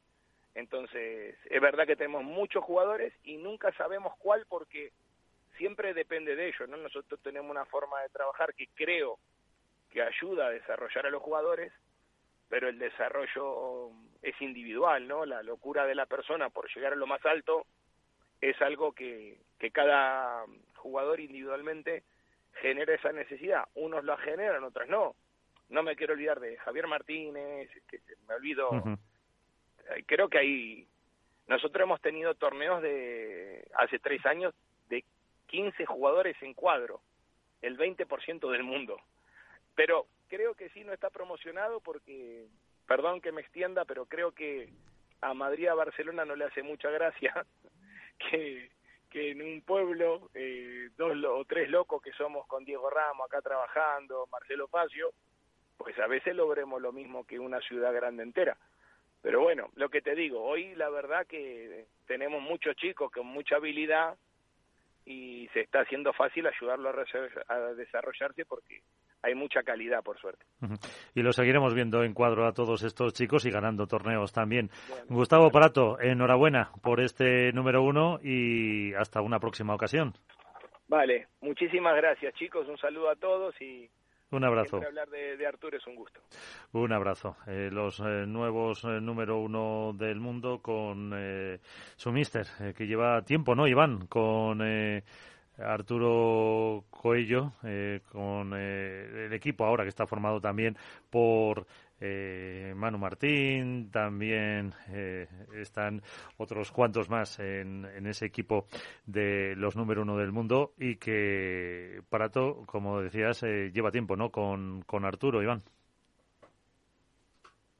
Entonces, es verdad que tenemos muchos jugadores y nunca sabemos cuál porque siempre depende de ellos, ¿no? Nosotros tenemos una forma de trabajar que creo que ayuda a desarrollar a los jugadores, pero el desarrollo es individual, ¿no? La locura de la persona por llegar a lo más alto es algo que, que cada jugador individualmente genera esa necesidad. Unos la generan, otros no. No me quiero olvidar de Javier Martínez, que me olvido. Creo que ahí nosotros hemos tenido torneos de hace tres años de 15 jugadores en cuadro, el 20% del mundo. Pero creo que sí no está promocionado porque, perdón que me extienda, pero creo que a Madrid, a Barcelona no le hace mucha gracia que que en un pueblo, eh, dos o tres locos que somos con Diego Ramos acá trabajando, Marcelo Facio, pues a veces logremos lo mismo que una ciudad grande entera. Pero bueno, lo que te digo, hoy la verdad que tenemos muchos chicos con mucha habilidad y se está haciendo fácil ayudarlo a, a desarrollarse porque hay mucha calidad, por suerte. Y lo seguiremos viendo en cuadro a todos estos chicos y ganando torneos también. Gustavo Parato, enhorabuena por este número uno y hasta una próxima ocasión. Vale, muchísimas gracias chicos, un saludo a todos y un abrazo. hablar de, Arturo es un gusto. Un abrazo. Eh, los eh, nuevos eh, número uno del mundo con su mister, que lleva tiempo, ¿no, Iván? Con Arturo Coello, eh, con eh, el equipo ahora que está formado también por eh, Manu Martín, también están otros cuantos más en, ese equipo de los número uno del mundo y que Parato, como decías, lleva tiempo, ¿no? Con, con Arturo, Iván.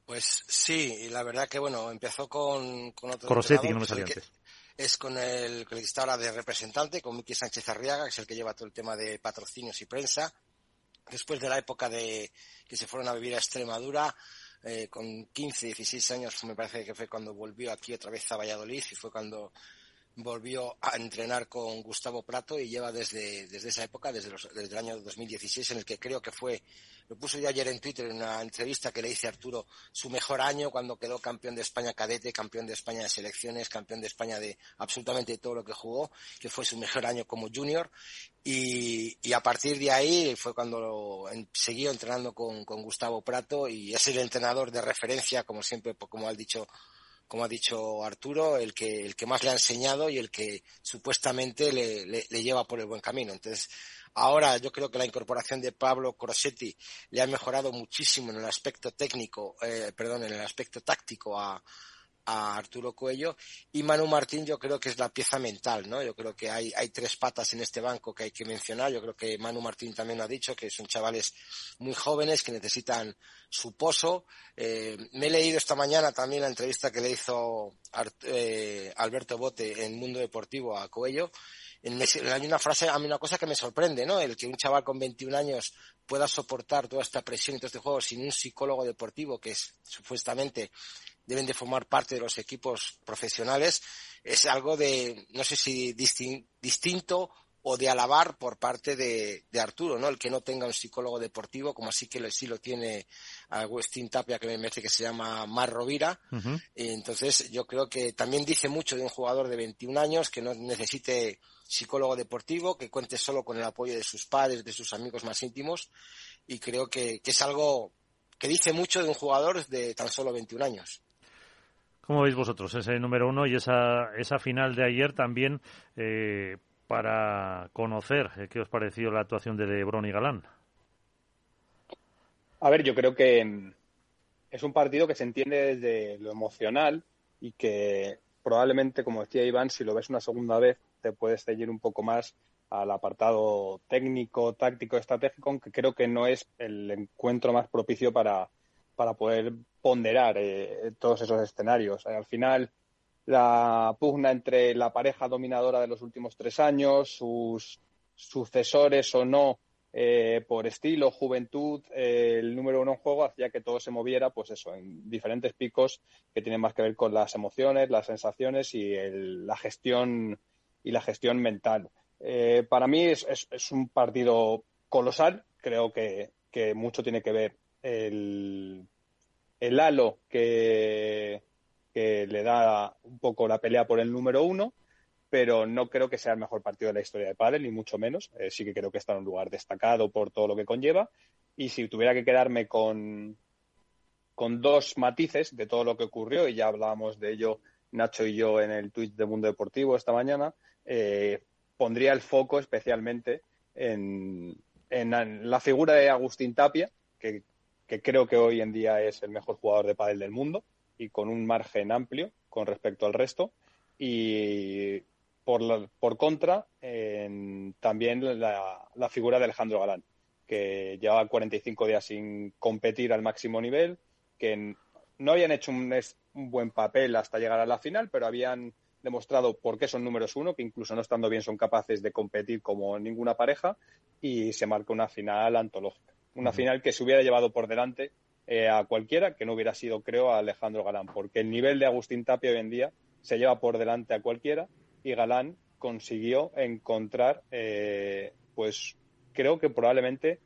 Pues sí, y la verdad que bueno, empezó con, con otro. Que no me salía antes es con el que está ahora de representante, con Miki Sánchez Arriaga, que es el que lleva todo el tema de patrocinios y prensa. Después de la época de que se fueron a vivir a Extremadura, eh, con 15, 16 años, me parece que fue cuando volvió aquí otra vez a Valladolid y fue cuando volvió a entrenar con Gustavo Prato y lleva desde, desde esa época, desde, desde el año 2016, en el que creo que fue, lo puso yo ayer en Twitter en una entrevista que le hice Arturo, su mejor año cuando quedó campeón de España cadete, campeón de España de selecciones, campeón de España de absolutamente todo lo que jugó, que fue su mejor año como junior. Y, y a partir de ahí fue cuando siguió entrenando con, con Gustavo Prato y es el entrenador de referencia, como siempre, como ha dicho como ha dicho Arturo, el que, el que más le ha enseñado y el que supuestamente le, le, lleva por el buen camino. Entonces, ahora yo creo que la incorporación de Pablo Crosetti le ha mejorado muchísimo en el aspecto técnico, eh, perdón, en el aspecto táctico a, Arturo Cuello y Manu Martín yo creo que es la pieza mental, ¿no? Yo creo que hay, tres patas en este banco que hay que mencionar. Yo creo que Manu Martín también lo ha dicho, que son chavales muy jóvenes que necesitan su pozo. Eh, me he leído esta mañana también la entrevista que le hizo eh, Alberto Bote en Mundo Deportivo a Coello. En, hay una frase, a mí una cosa que me sorprende, ¿no? El que un chaval con 21 años pueda soportar toda esta presión y todo este juego sin un psicólogo deportivo que es supuestamente deben de formar parte de los equipos profesionales, es algo de, no sé si distinto o de alabar por parte de, Arturo, ¿no? El que no tenga un psicólogo deportivo, como así que sí lo tiene Agustín Tapia, que me parece que se llama Mar Rovira. Entonces, yo creo que también dice mucho de un jugador de 21 años que no necesite psicólogo deportivo, que cuente solo con el apoyo de sus padres, de sus amigos más íntimos, y creo que, es algo que dice mucho de un jugador de tan solo 21 años. ¿Cómo veis vosotros ese número uno y esa, esa final de ayer también eh, para conocer eh, qué os pareció la actuación de Lebron y Galán? A ver, yo creo que mm, es un partido que se entiende desde lo emocional y que probablemente, como decía Iván, si lo ves una segunda vez, te puedes seguir un poco más al apartado técnico, táctico, estratégico, aunque creo que no es el encuentro más propicio para, para poder ponderar eh, todos esos escenarios. Al final, la pugna entre la pareja dominadora de los últimos tres años, sus sucesores o no eh, por estilo, juventud, eh, el número uno en juego hacía que todo se moviera, pues eso, en diferentes picos que tienen más que ver con las emociones, las sensaciones y la gestión y la gestión mental. Para mí es, un partido colosal. Creo que, mucho tiene que ver el, el halo que, le da un poco la pelea por el número uno pero no creo que sea el mejor partido de la historia de pádel, ni mucho menos. Eh, sí que creo que está en un lugar destacado por todo lo que conlleva. Y si tuviera que quedarme con, con dos matices de todo lo que ocurrió, y ya hablábamos de ello Nacho y yo en el tweet de Mundo Deportivo esta mañana, eh, pondría el foco especialmente en, en, la figura de Agustín Tapia, que, que, creo que hoy en día es el mejor jugador de pádel del mundo y con un margen amplio con respecto al resto. Y por, contra, también la, figura de Alejandro Galán, que llevaba 45 días sin competir al máximo nivel, que no habían hecho un, buen papel hasta llegar a la final, pero habían demostrado por qué son números uno, que incluso no estando bien son capaces de competir como ninguna pareja, y se marca una final antológica. Una final que se hubiera llevado por delante eh, a cualquiera, que no hubiera sido, creo, a Alejandro Galán, porque el nivel de Agustín Tapia hoy en día se lleva por delante a cualquiera y Galán consiguió encontrar, eh, pues creo que probablemente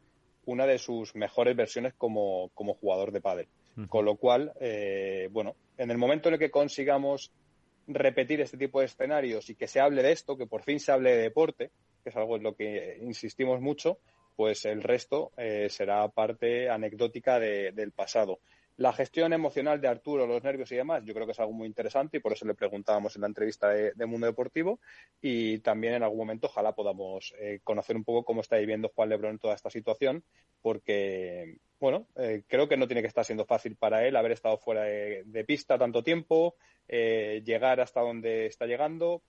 una de sus mejores versiones como, jugador de pádel. Con lo cual, eh, bueno, en el momento en el que consigamos repetir este tipo de escenarios y que se hable de esto, que por fin se hable de deporte, que es algo en lo que insistimos mucho, pues el resto eh, será parte anecdótica del pasado. La gestión emocional de Arturo, los nervios y demás, yo creo que es algo muy interesante y por eso le preguntábamos en la entrevista de, Mundo Deportivo y también en algún momento ojalá podamos eh, conocer un poco cómo está viviendo Juan Lebrón toda esta situación porque, bueno, eh, creo que no tiene que estar siendo fácil para él haber estado fuera de, pista tanto tiempo, eh, llegar hasta donde está llegando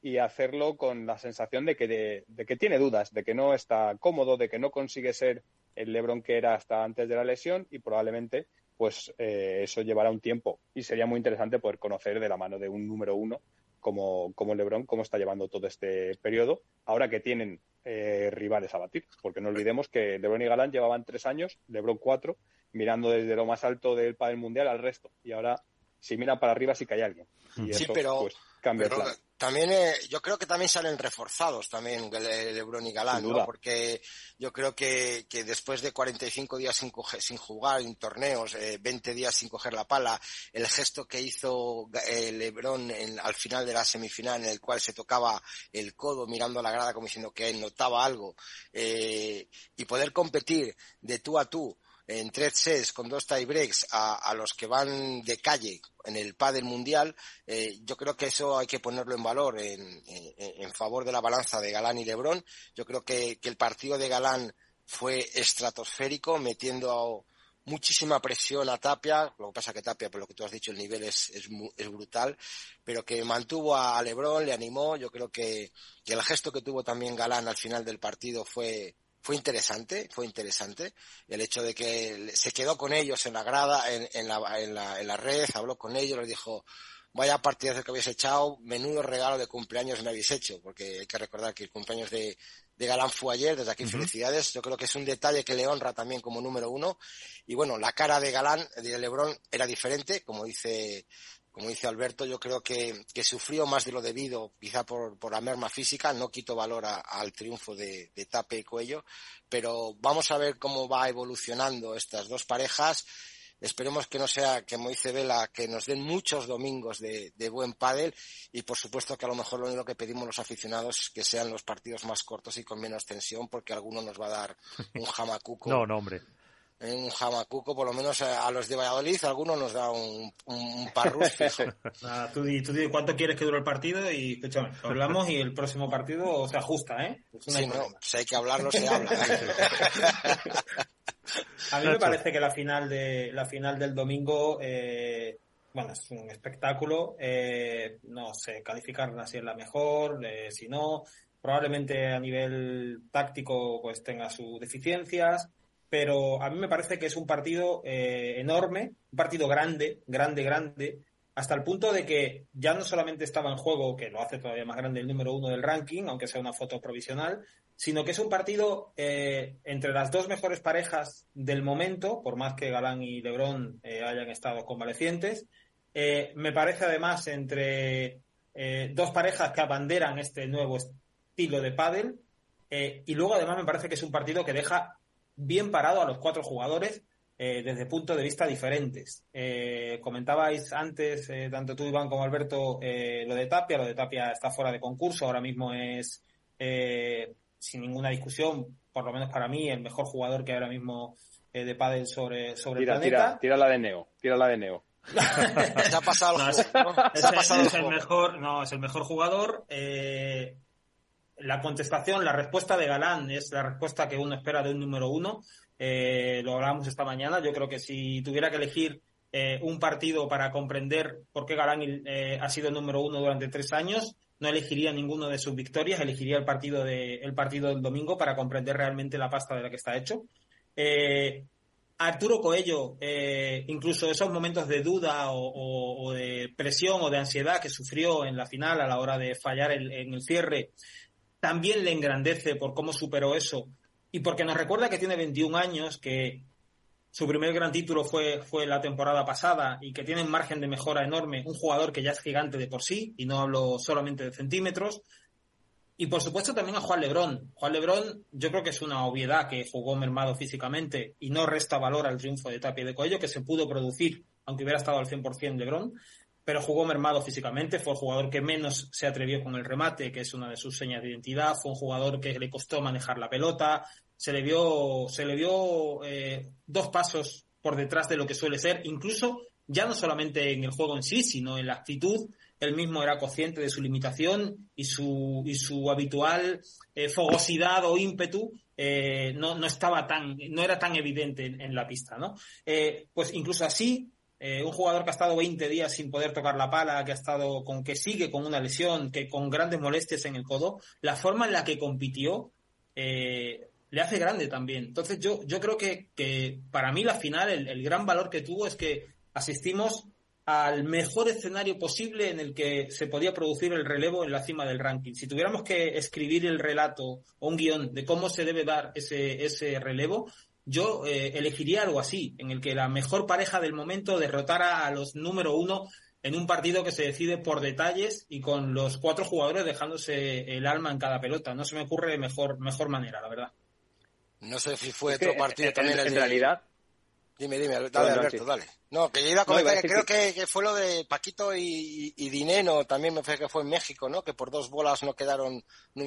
y hacerlo con la sensación de que, de que tiene dudas, de que no está cómodo, de que no consigue ser el Lebron que era hasta antes de la lesión y probablemente pues eh, eso llevará un tiempo. Y sería muy interesante poder conocer de la mano de un número uno como, como Lebron cómo está llevando todo este periodo, ahora que tienen eh, rivales a batir, porque no olvidemos que Lebron y Galán llevaban tres años, Lebron cuatro, mirando desde lo más alto del pádel mundial al resto, y ahora si miran para arriba sí que hay alguien. Y sí, eso, pero, pues, cambia el plan también eh, yo creo que también salen reforzados también Lebron y Galán, ¿no? porque yo creo que, que, después de 45 días sin, sin jugar en torneos, eh, 20 días sin coger la pala, el gesto que hizo eh, Lebron en, al final de la semifinal en el cual se tocaba el codo mirando a la grada como diciendo que notaba algo eh, y poder competir de tú a tú en tres sets con dos tiebreaks a, los que van de calle en el pádel mundial, eh, yo creo que eso hay que ponerlo en valor en, en, favor de la balanza de Galán y Lebrón. Yo creo que, que el partido de Galán fue estratosférico, metiendo muchísima presión a Tapia, lo que pasa que Tapia, por lo que tú has dicho, el nivel es, es, es brutal, pero que mantuvo a Lebrón, le animó, yo creo que, que el gesto que tuvo también Galán al final del partido fue, fue interesante, fue interesante el hecho de que se quedó con ellos en la grada, en, en, la, en, la, en la red, habló con ellos, les dijo, vaya partidas que habéis echado, menudo regalo de cumpleaños me habéis hecho, porque hay que recordar que el cumpleaños de, de Galán fue ayer, desde aquí felicidades, yo creo que es un detalle que le honra también como número uno, y bueno, la cara de Galán, de Lebron, era diferente, como dice como dice Alberto, yo creo que, que, sufrió más de lo debido, quizá por, la merma física, no quito valor al triunfo de, Tape y Cuello, pero vamos a ver cómo va evolucionando estas dos parejas. Esperemos que no sea, como dice Vela, que nos den muchos domingos de, buen pádel y por supuesto que a lo mejor lo único que pedimos los aficionados es que sean los partidos más cortos y con menos tensión porque alguno nos va a dar un jamacuco. no, no, hombre un jamacuco, por lo menos a los de Valladolid, alguno nos da un, un tú, di, tú cuánto quieres que dure el partido y escúchame, hablamos y el próximo partido se ajusta, ¿eh? Sí, no, si hay que hablarlo, se habla. a mí me parece que la final de la final del domingo eh, bueno, es un espectáculo. Eh, no sé calificarla si es la mejor, eh, si no. Probablemente a nivel táctico pues tenga sus deficiencias pero a mí me parece que es un partido eh, enorme, un partido grande, grande, grande, hasta el punto de que ya no solamente estaba en juego, que lo hace todavía más grande el número uno del ranking, aunque sea una foto provisional, sino que es un partido eh, entre las dos mejores parejas del momento, por más que Galán y Lebrón eh, hayan estado convalecientes. me parece además entre dos parejas que abanderan este nuevo estilo de pádel. y luego además me parece que es un partido que deja bien parado a los cuatro jugadores eh, desde puntos de vista diferentes. Eh, comentabais antes, eh, tanto tú, Iván, como Alberto, lo de Tapia. Lo de Tapia está fuera de concurso. Ahora mismo es, sin ninguna discusión, por lo menos para mí, el mejor jugador que ahora mismo de pádel sobre, sobre el planeta. Tira, tira la de Neo. Tira la de Neo. Se ha pasado, es, el mejor, no, es el mejor jugador. Eh, la contestación, la respuesta de Galán es la respuesta que uno espera de un número uno. Eh, lo hablábamos esta mañana. Yo creo que si tuviera que elegir eh, un partido para comprender por qué Galán eh, ha sido número uno durante tres años, no elegiría ninguno de sus victorias, elegiría el partido, de, el partido del domingo para comprender realmente la pasta de la que está hecho. Arturo Coello, incluso esos momentos de duda o, de presión o de ansiedad que sufrió en la final a la hora de fallar en el cierre, también le engrandece por cómo superó eso y porque nos recuerda que tiene 21 años, que su primer gran título fue, fue la temporada pasada y que tiene un margen de mejora enorme, un jugador que ya es gigante de por sí, y no hablo solamente de centímetros. Y por supuesto también a Juan Lebrón. Juan Lebrón yo creo que es una obviedad que jugó mermado físicamente y no resta valor al triunfo de Tapia de Cuello que se pudo producir, aunque hubiera estado al 100% Lebrón pero jugó mermado físicamente, fue el jugador que menos se atrevió con el remate, que es una de sus señas de identidad, fue un jugador que le costó manejar la pelota, se le vio, se le eh, dos pasos por detrás de lo que suele ser, incluso ya no solamente en el juego en sí, sino en la actitud, él mismo era consciente de su limitación y su, y su habitual eh, fogosidad o ímpetu eh, no, no, estaba tan, no era tan evidente en, en la pista, ¿no? pues incluso así, eh, un jugador que ha estado 20 días sin poder tocar la pala, que ha estado con que sigue con una lesión, que con grandes molestias en el codo, la forma en la que compitió eh, le hace grande también. Entonces yo, yo creo que, que para mí la final, el, el, gran valor que tuvo es que asistimos al mejor escenario posible en el que se podía producir el relevo en la cima del ranking. Si tuviéramos que escribir el relato o un guion de cómo se debe dar ese, ese relevo, yo eh, elegiría algo así, en el que la mejor pareja del momento derrotara a los número uno en un partido que se decide por detalles y con los cuatro jugadores dejándose el alma en cada pelota. No se me ocurre mejor, mejor manera, la verdad. No sé si fue otro partido también. En, realidad. Dime, dime, dale, Alberto, dale. No, que yo iba a comentar que creo que, fue lo de Paquito y, y, Dineno, también me parece que fue en México, ¿no? Que por dos bolas no quedaron,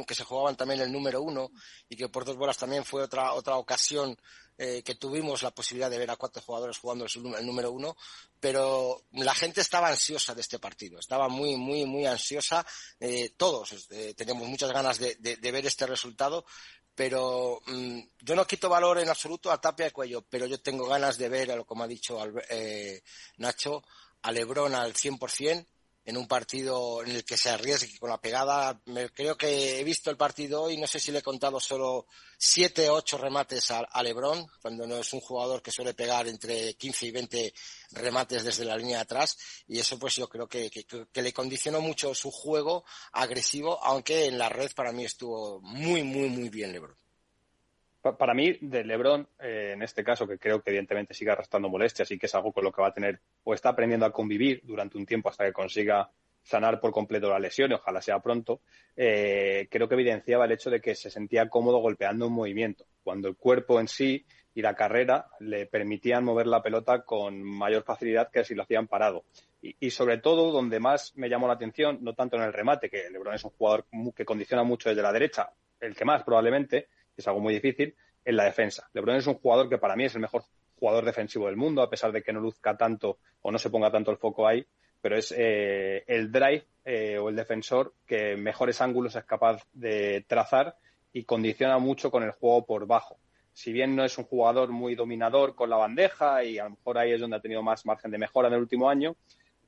que se jugaban también el número uno y que por dos bolas también fue otra, otra ocasión eh, que tuvimos la posibilidad de ver a cuatro jugadores jugando el, número uno, pero la gente estaba ansiosa de este partido, estaba muy, muy, muy ansiosa. Eh, todos eh, teníamos muchas ganas de, ver este resultado, pero mm, yo no quito valor en absoluto a Tapia de Cuello, pero yo tengo ganas de ver, como ha dicho Nacho, a Lebron al 100%, en un partido en el que se arriesgue con la pegada. Me, creo que he visto el partido y no sé si le he contado solo siete o ocho remates a, a, Lebron, cuando no es un jugador que suele pegar entre 15 y 20 remates desde la línea de atrás. Y eso pues yo creo que, que, le condicionó mucho su juego agresivo, aunque en la red para mí estuvo muy, muy, muy bien Lebron. Para mí, de Lebron, eh, en este caso, que creo que evidentemente sigue arrastrando molestias y que es algo con lo que va a tener o está aprendiendo a convivir durante un tiempo hasta que consiga sanar por completo la lesión y ojalá sea pronto, eh, creo que evidenciaba el hecho de que se sentía cómodo golpeando un movimiento, cuando el cuerpo en sí y la carrera le permitían mover la pelota con mayor facilidad que si lo hacían parado. Y, sobre todo, donde más me llamó la atención, no tanto en el remate, que LeBron es un jugador que condiciona mucho desde la derecha, el que más probablemente, es algo muy difícil, en la defensa. LeBron es un jugador que para mí es el mejor jugador defensivo del mundo, a pesar de que no luzca tanto o no se ponga tanto el foco ahí, pero es eh, el drive eh, o el defensor que mejores ángulos es capaz de trazar y condiciona mucho con el juego por bajo. Si bien no es un jugador muy dominador con la bandeja y a lo mejor ahí es donde ha tenido más margen de mejora en el último año,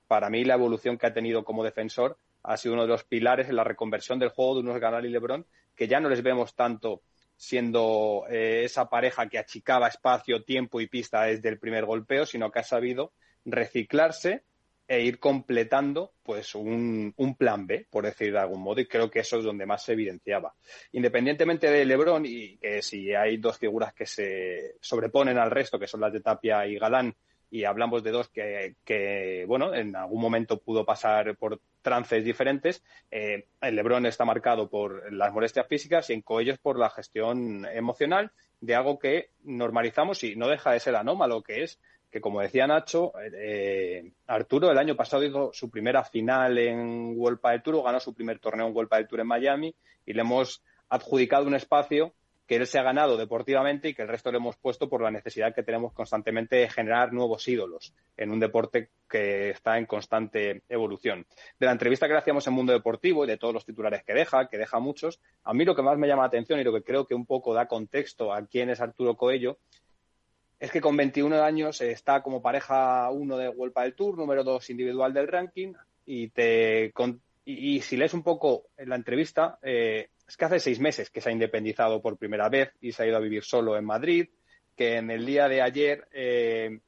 para mí la evolución que ha tenido como defensor ha sido uno de los pilares en la reconversión del juego de unos Ganal y LeBron, que ya no les vemos tanto siendo eh, esa pareja que achicaba espacio, tiempo y pista desde el primer golpeo, sino que ha sabido reciclarse e ir completando pues un, un, plan B, por decir de algún modo, y creo que eso es donde más se evidenciaba. Independientemente de Lebron, y que si hay dos figuras que se sobreponen al resto, que son las de Tapia y Galán, y hablamos de dos que, que bueno, en algún momento pudo pasar por trances diferentes, eh, el Lebron está marcado por las molestias físicas y en Coellos por la gestión emocional de algo que normalizamos y no deja de ser anómalo, que es que como decía Nacho, eh, Arturo el año pasado hizo su primera final en World del Tour, ganó su primer torneo en World del Tour en Miami y le hemos adjudicado un espacio que él se ha ganado deportivamente y que el resto le hemos puesto por la necesidad que tenemos constantemente de generar nuevos ídolos en un deporte que está en constante evolución. De la entrevista que le hacíamos en Mundo Deportivo y de todos los titulares que deja, que deja muchos, a mí lo que más me llama la atención y lo que creo que un poco da contexto a quién es Arturo Coello es que con 21 años está como pareja uno de Vuelta del Tour, número dos individual del ranking, y te y, si lees un poco en la entrevista, eh, es que hace seis meses que se ha independizado por primera vez y se ha ido a vivir solo en Madrid, que en el día de ayer eh,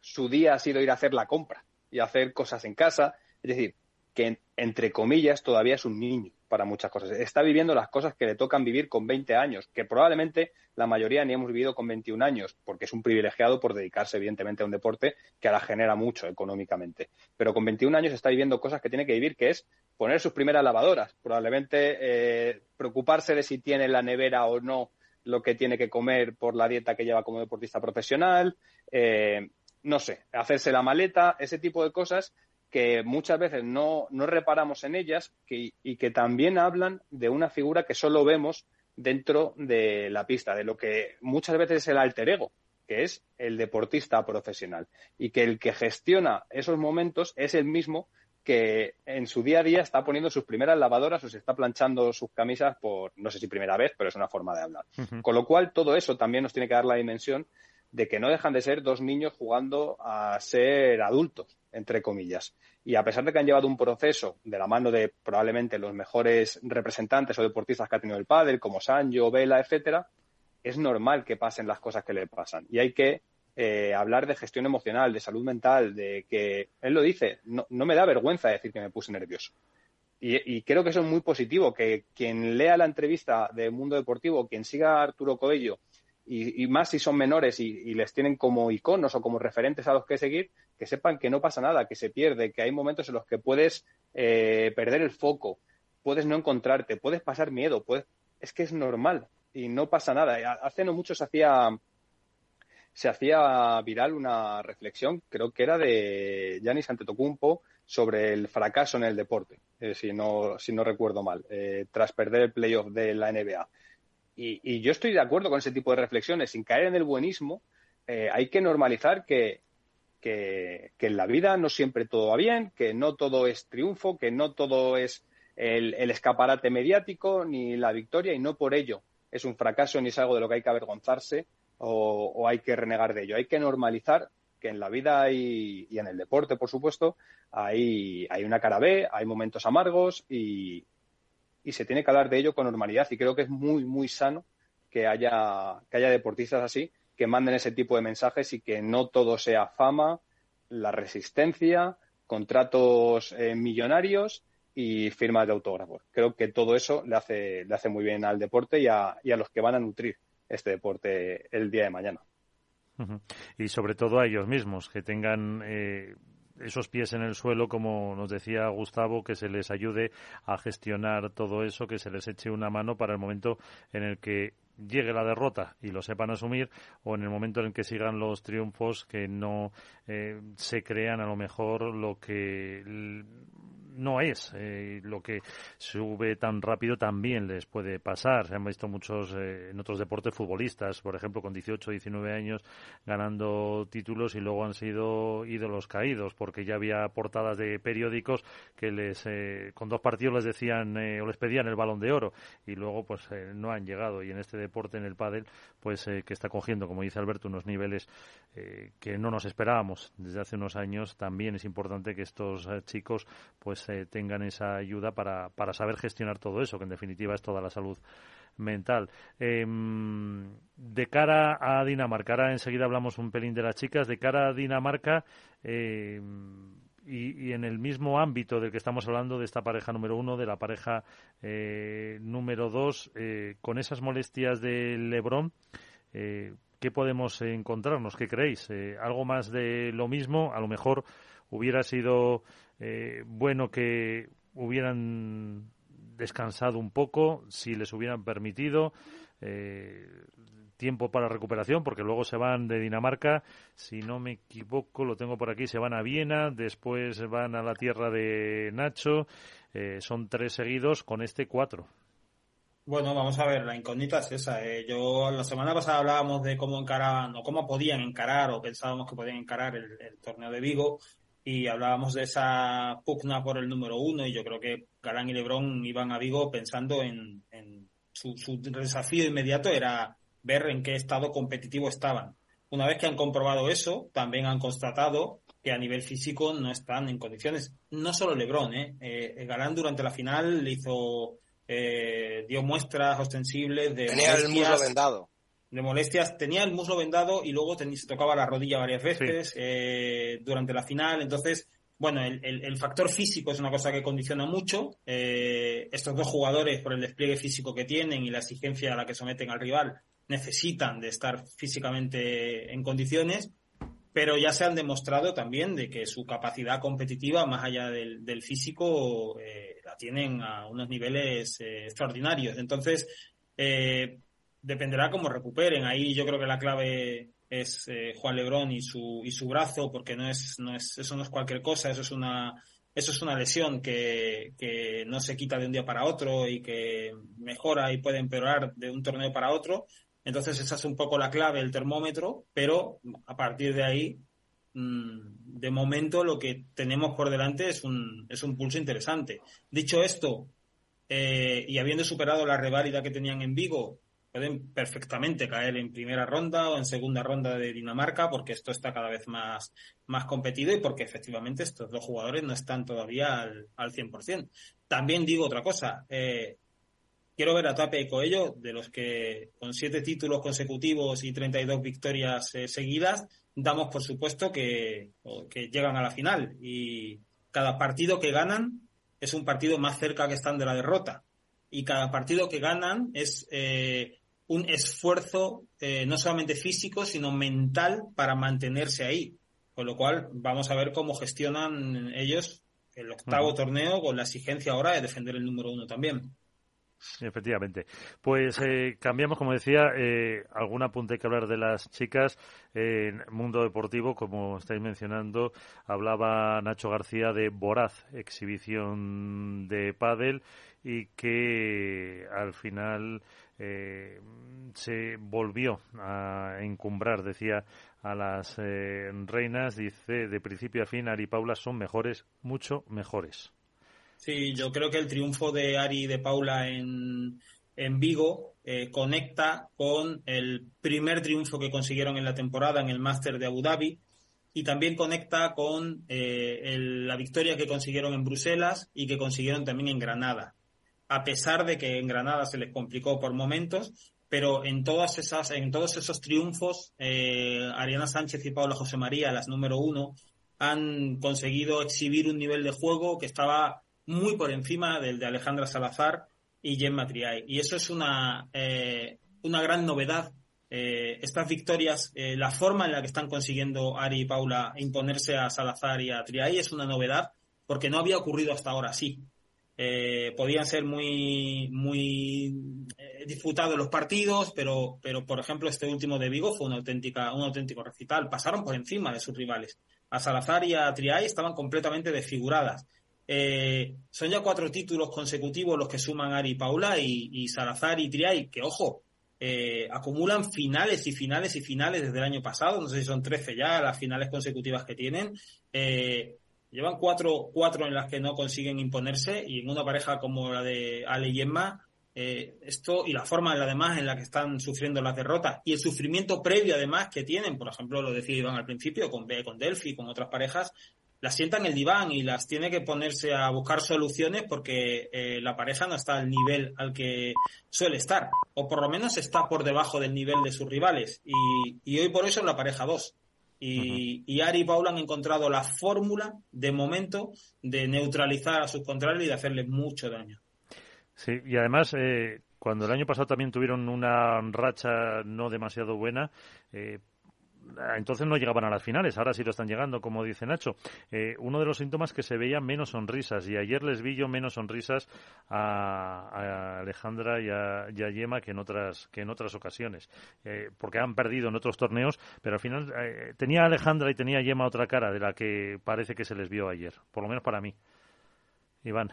su día ha sido ir a hacer la compra y hacer cosas en casa, es decir, que entre comillas todavía es un niño para muchas cosas. Está viviendo las cosas que le tocan vivir con 20 años, que probablemente la mayoría ni hemos vivido con 21 años, porque es un privilegiado por dedicarse, evidentemente, a un deporte que ahora genera mucho económicamente. Pero con 21 años está viviendo cosas que tiene que vivir, que es poner sus primeras lavadoras, probablemente eh, preocuparse de si tiene la nevera o no lo que tiene que comer por la dieta que lleva como deportista profesional, eh, no sé, hacerse la maleta, ese tipo de cosas que muchas veces no, no reparamos en ellas y que también hablan de una figura que solo vemos dentro de la pista, de lo que muchas veces es el alter ego, que es el deportista profesional, y que el que gestiona esos momentos es el mismo que en su día a día está poniendo sus primeras lavadoras o se está planchando sus camisas por, no sé si primera vez, pero es una forma de hablar. Con lo cual, todo eso también nos tiene que dar la dimensión de que no dejan de ser dos niños jugando a ser adultos, entre comillas. Y a pesar de que han llevado un proceso de la mano de probablemente los mejores representantes o deportistas que ha tenido el padre, como Sancho, Vela, etcétera, es normal que pasen las cosas que le pasan. Y hay que eh, hablar de gestión emocional, de salud mental, de que él lo dice, no, no me da vergüenza decir que me puse nervioso. Y, y, creo que eso es muy positivo, que quien lea la entrevista de Mundo Deportivo, quien siga a Arturo Coello y, más si son menores y, les tienen como iconos o como referentes a los que seguir, que sepan que no pasa nada, que se pierde, que hay momentos en los que puedes eh, perder el foco, puedes no encontrarte, puedes pasar miedo, puedes... es que es normal y no pasa nada. Hace no mucho se hacía, se hacía viral una reflexión, creo que era de Giannis Antetokounmpo, sobre el fracaso en el deporte, eh, si, no, si no recuerdo mal, eh, tras perder el playoff de la NBA. Y, yo estoy de acuerdo con ese tipo de reflexiones. Sin caer en el buenismo, eh, hay que normalizar que, que, en la vida no siempre todo va bien, que no todo es triunfo, que no todo es el, escaparate mediático ni la victoria y no por ello es un fracaso ni es algo de lo que hay que avergonzarse o, hay que renegar de ello. Hay que normalizar que en la vida y en el deporte, por supuesto, hay, hay una cara B, hay momentos amargos y, y se tiene que hablar de ello con normalidad y creo que es muy, muy sano que haya, que haya deportistas así que manden ese tipo de mensajes y que no todo sea fama, la resistencia, contratos eh, millonarios y firmas de autógrafos. Creo que todo eso le hace, le hace muy bien al deporte y a, y a los que van a nutrir este deporte el día de mañana. Y sobre todo a ellos mismos, que tengan eh, esos pies en el suelo, como nos decía Gustavo, que se les ayude a gestionar todo eso, que se les eche una mano para el momento en el que llegue la derrota y lo sepan asumir o en el momento en el que sigan los triunfos que no eh, se crean a lo mejor lo que no es. Eh, lo que sube tan rápido también les puede pasar. Se han visto muchos eh, en otros deportes futbolistas, por ejemplo, con 18, 19 años ganando títulos y luego han sido ídolos caídos porque ya había portadas de periódicos que les eh, con dos partidos les decían o les pedían el balón de oro y luego pues no han llegado y en este deporte en el pádel pues que está cogiendo como dice Alberto unos niveles que no nos esperábamos desde hace unos años también es importante que estos chicos pues eh, tengan esa ayuda para, para saber gestionar todo eso, que en definitiva es toda la salud mental. Em, de cara a Dinamarca, ahora enseguida hablamos un pelín de las chicas, de cara a Dinamarca em, y, en el mismo ámbito del que estamos hablando de esta pareja número uno, de la pareja eh, número dos, eh, con esas molestias de Lebron, ¿qué podemos encontrarnos? ¿Qué creéis? ¿Algo más de lo mismo? A lo mejor hubiera sido eh, bueno que hubieran descansado un poco, si les hubieran permitido eh, tiempo para recuperación, porque luego se van de Dinamarca, si no me equivoco, lo tengo por aquí, se van a Viena, después van a la tierra de Nacho, eh, son tres seguidos, con este cuatro. Bueno, vamos a ver, la incógnita es esa. Yo la semana pasada hablábamos de cómo encaraban o cómo podían encarar o pensábamos que podían encarar el torneo de Vigo y hablábamos de esa pugna por el número uno y yo creo que Galán y Lebron iban a Vigo pensando en, su, desafío inmediato era ver en qué estado competitivo estaban. Una vez que han comprobado eso, también han constatado que a nivel físico no están en condiciones. No solo Lebron, ¿eh? eh Galán durante la final le hizo, eh, dio muestras ostensibles de... Tenía el muslo vendado de molestias. Tenía el muslo vendado y luego se tocaba la rodilla varias veces eh, durante la final. Entonces, bueno, el, el, factor físico es una cosa que condiciona mucho. Eh, estos dos jugadores, por el despliegue físico que tienen y la exigencia a la que someten al rival, necesitan de estar físicamente en condiciones, pero ya se han demostrado también de que su capacidad competitiva, más allá del, del físico, eh, la tienen a unos niveles extraordinarios. Entonces, dependerá cómo recuperen. Ahí yo creo que la clave es eh, Juan Lebrón y su, y su brazo, porque no es, no es, eso no es cualquier cosa, eso es una, eso es una lesión que, que no se quita de un día para otro y que mejora y puede empeorar de un torneo para otro. Entonces esa es un poco la clave, el termómetro, pero a partir de ahí, mm, de momento lo que tenemos por delante es un, es un pulso interesante. Dicho esto, eh, y habiendo superado la reválida que tenían en Vigo, pueden perfectamente caer en primera ronda o en segunda ronda de Dinamarca porque esto está cada vez más, más competido y porque efectivamente estos dos jugadores no están todavía al, al 100%. También digo otra cosa, eh, quiero ver a Tape y Coello, de los que con siete títulos consecutivos y 32 victorias eh, seguidas, damos por supuesto que, que llegan a la final y cada partido que ganan es un partido más cerca que están de la derrota y cada partido que ganan es eh, un esfuerzo eh, no solamente físico, sino mental para mantenerse ahí. Con lo cual, vamos a ver cómo gestionan ellos el octavo torneo con la exigencia ahora de defender el número uno también. Efectivamente. Pues eh, cambiamos, como decía, eh, algún apunte que hablar de las chicas. En Mundo Deportivo, como estáis mencionando, hablaba Nacho García de voraz exhibición de pádel y que al final eh, se volvió a encumbrar, decía, a las eh, reinas. Dice, de principio a fin, Ari y Paula son mejores, mucho mejores. Sí, yo creo que el triunfo de Ari y de Paula en, en Vigo eh, conecta con el primer triunfo que consiguieron en la temporada en el Máster de Abu Dhabi y también conecta con la victoria que consiguieron en Bruselas y que consiguieron también en Granada a pesar de que en Granada se les complicó por momentos, pero en todas esas, en todos esos triunfos, eh, Ariana Sánchez y Paula José María, las número uno, han conseguido exhibir un nivel de juego que estaba muy por encima del de Alejandra Salazar y Gemma Triay. Y eso es una, eh, una gran novedad eh, estas victorias, la forma en la que están consiguiendo Ari y Paula imponerse a Salazar y a Triay es una novedad porque no había ocurrido hasta ahora así. Eh, podían ser muy, muy disputados los partidos, pero, pero por ejemplo este último de Vigo fue una auténtica, un auténtico recital. Pasaron por encima de sus rivales. A Salazar y a Triay estaban completamente desfiguradas. son ya cuatro títulos consecutivos los que suman Ari y Paula y, Salazar y Triay, que ojo, eh, acumulan finales y finales y finales desde el año pasado, no sé si son 13 ya las finales consecutivas que tienen. Eh, llevan cuatro, cuatro en las que no consiguen imponerse y en una pareja como la de Ale y Emma, eh, esto y la forma además en la que están sufriendo las derrotas y el sufrimiento previo además que tienen, por ejemplo, lo decía Iván al principio, con, con Delphi, con otras parejas, las sienta en el diván y las tiene que ponerse a buscar soluciones porque eh, la pareja no está al nivel al que suele estar, o por lo menos está por debajo del nivel de sus rivales. Y, hoy por eso es la pareja 2. Y, Ari y Paula han encontrado la fórmula de momento de neutralizar a sus contrarios y de hacerles mucho daño. Sí, y además, eh, cuando el año pasado también tuvieron una racha no demasiado buena, eh, entonces no llegaban a las finales, ahora sí lo están llegando, como dice Nacho. Eh, uno de los síntomas que se veían menos sonrisas, y ayer les vi yo menos sonrisas a, Alejandra y a, Yema que en otras, que en otras ocasiones, eh, porque han perdido en otros torneos, pero al final eh, tenía Alejandra y tenía Yema otra cara de la que parece que se les vio ayer, por lo menos para mí. Iván.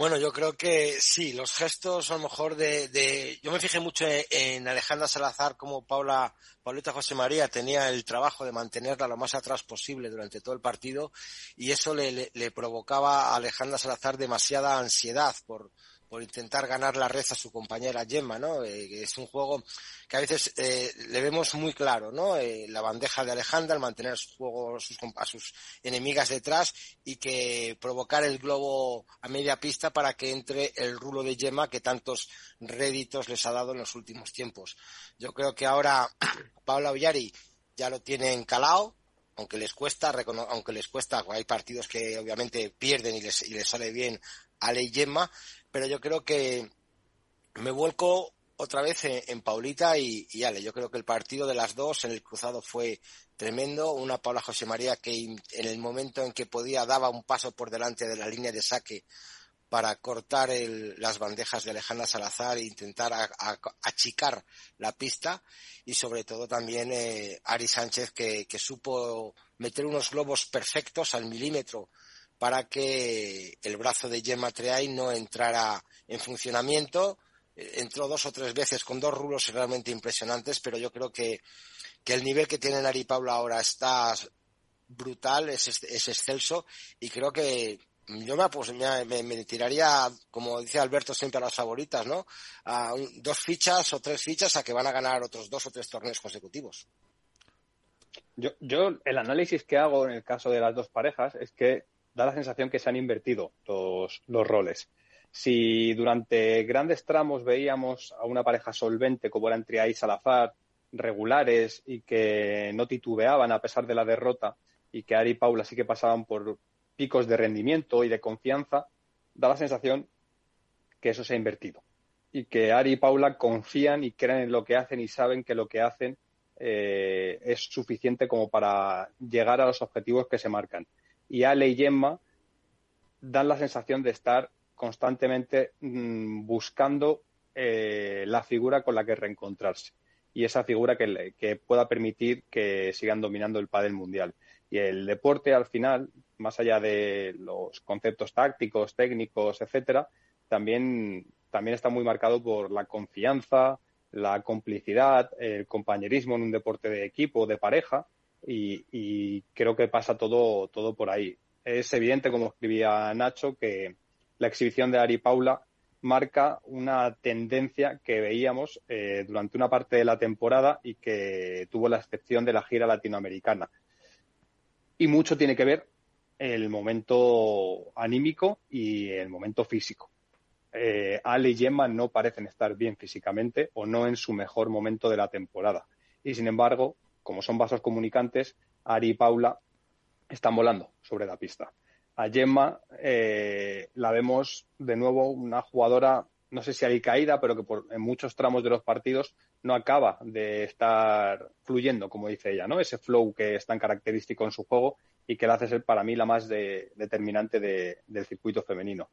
Bueno, yo creo que sí, los gestos a lo mejor de, yo me fijé mucho en, Alejandra Salazar como Paula, Paulita José María tenía el trabajo de mantenerla lo más atrás posible durante todo el partido y eso le, le provocaba a Alejandra Salazar demasiada ansiedad por, por intentar ganar la red a su compañera Gemma, ¿no? Eh, es un juego que a veces eh, le vemos muy claro, ¿no? Eh, la bandeja de Alejandra, el mantener su juego a sus enemigas detrás y que provocar el globo a media pista para que entre el rulo de Gemma que tantos réditos les ha dado en los últimos tiempos. Yo creo que ahora Paula Ollari ya lo tiene encalado, aunque les cuesta, aunque les cuesta, hay partidos que obviamente pierden y les, y les sale bien a y Gemma, pero yo creo que me vuelco otra vez en, Paulita y, Ale. Yo creo que el partido de las dos en el cruzado fue tremendo. Una Paula José María que en el momento en que podía daba un paso por delante de la línea de saque para cortar las bandejas de Alejandra Salazar e intentar achicar la pista y sobre todo también eh, Ari Sánchez que supo meter unos globos perfectos al milímetro para que el brazo de Gemma Treay no entrara en funcionamiento. Eh, entró dos o tres veces con dos rulos realmente impresionantes, pero yo creo que, el nivel que tiene Ari Paula ahora está brutal, es, es excelso, y creo que yo me, pues, me, tiraría, como dice Alberto, siempre a las favoritas, ¿no? A dos fichas o tres fichas a que van a ganar otros dos o tres torneos consecutivos. Yo, yo, el análisis que hago en el caso de las dos parejas es que da la sensación que se han invertido los, los roles. Si durante grandes tramos veíamos a una pareja solvente como eran Triay y Salazar, regulares y que no titubeaban a pesar de la derrota, y que Ari y Paula sí que pasaban por picos de rendimiento y de confianza, da la sensación que eso se ha invertido. Y que Ari y Paula confían y creen en lo que hacen y saben que lo que hacen eh, es suficiente como para llegar a los objetivos que se marcan y Ale y Gemma dan la sensación de estar constantemente mm, buscando eh, la figura con la que reencontrarse y esa figura que, pueda permitir que sigan dominando el pádel mundial. Y el deporte, al final, más allá de los conceptos tácticos, técnicos, etcétera, también, también está muy marcado por la confianza, la complicidad, el compañerismo en un deporte de equipo, de pareja, y, creo que pasa todo, todo por ahí. Es evidente, como escribía Nacho, que la exhibición de Ari Paula marca una tendencia que veíamos eh, durante una parte de la temporada y que tuvo la excepción de la gira latinoamericana. Y mucho tiene que ver el momento anímico y el momento físico. Eh, Ale y Gemma no parecen estar bien físicamente o no en su mejor momento de la temporada. Y sin embargo, como son vasos comunicantes, Ari y Paula están volando sobre la pista. A Gemma eh, la vemos de nuevo una jugadora no sé si hay caída, pero que por, en muchos tramos de los partidos no acaba de estar fluyendo, como dice ella, ¿no? Ese flow que es tan característico en su juego y que la hace ser para mí la más determinante del circuito femenino.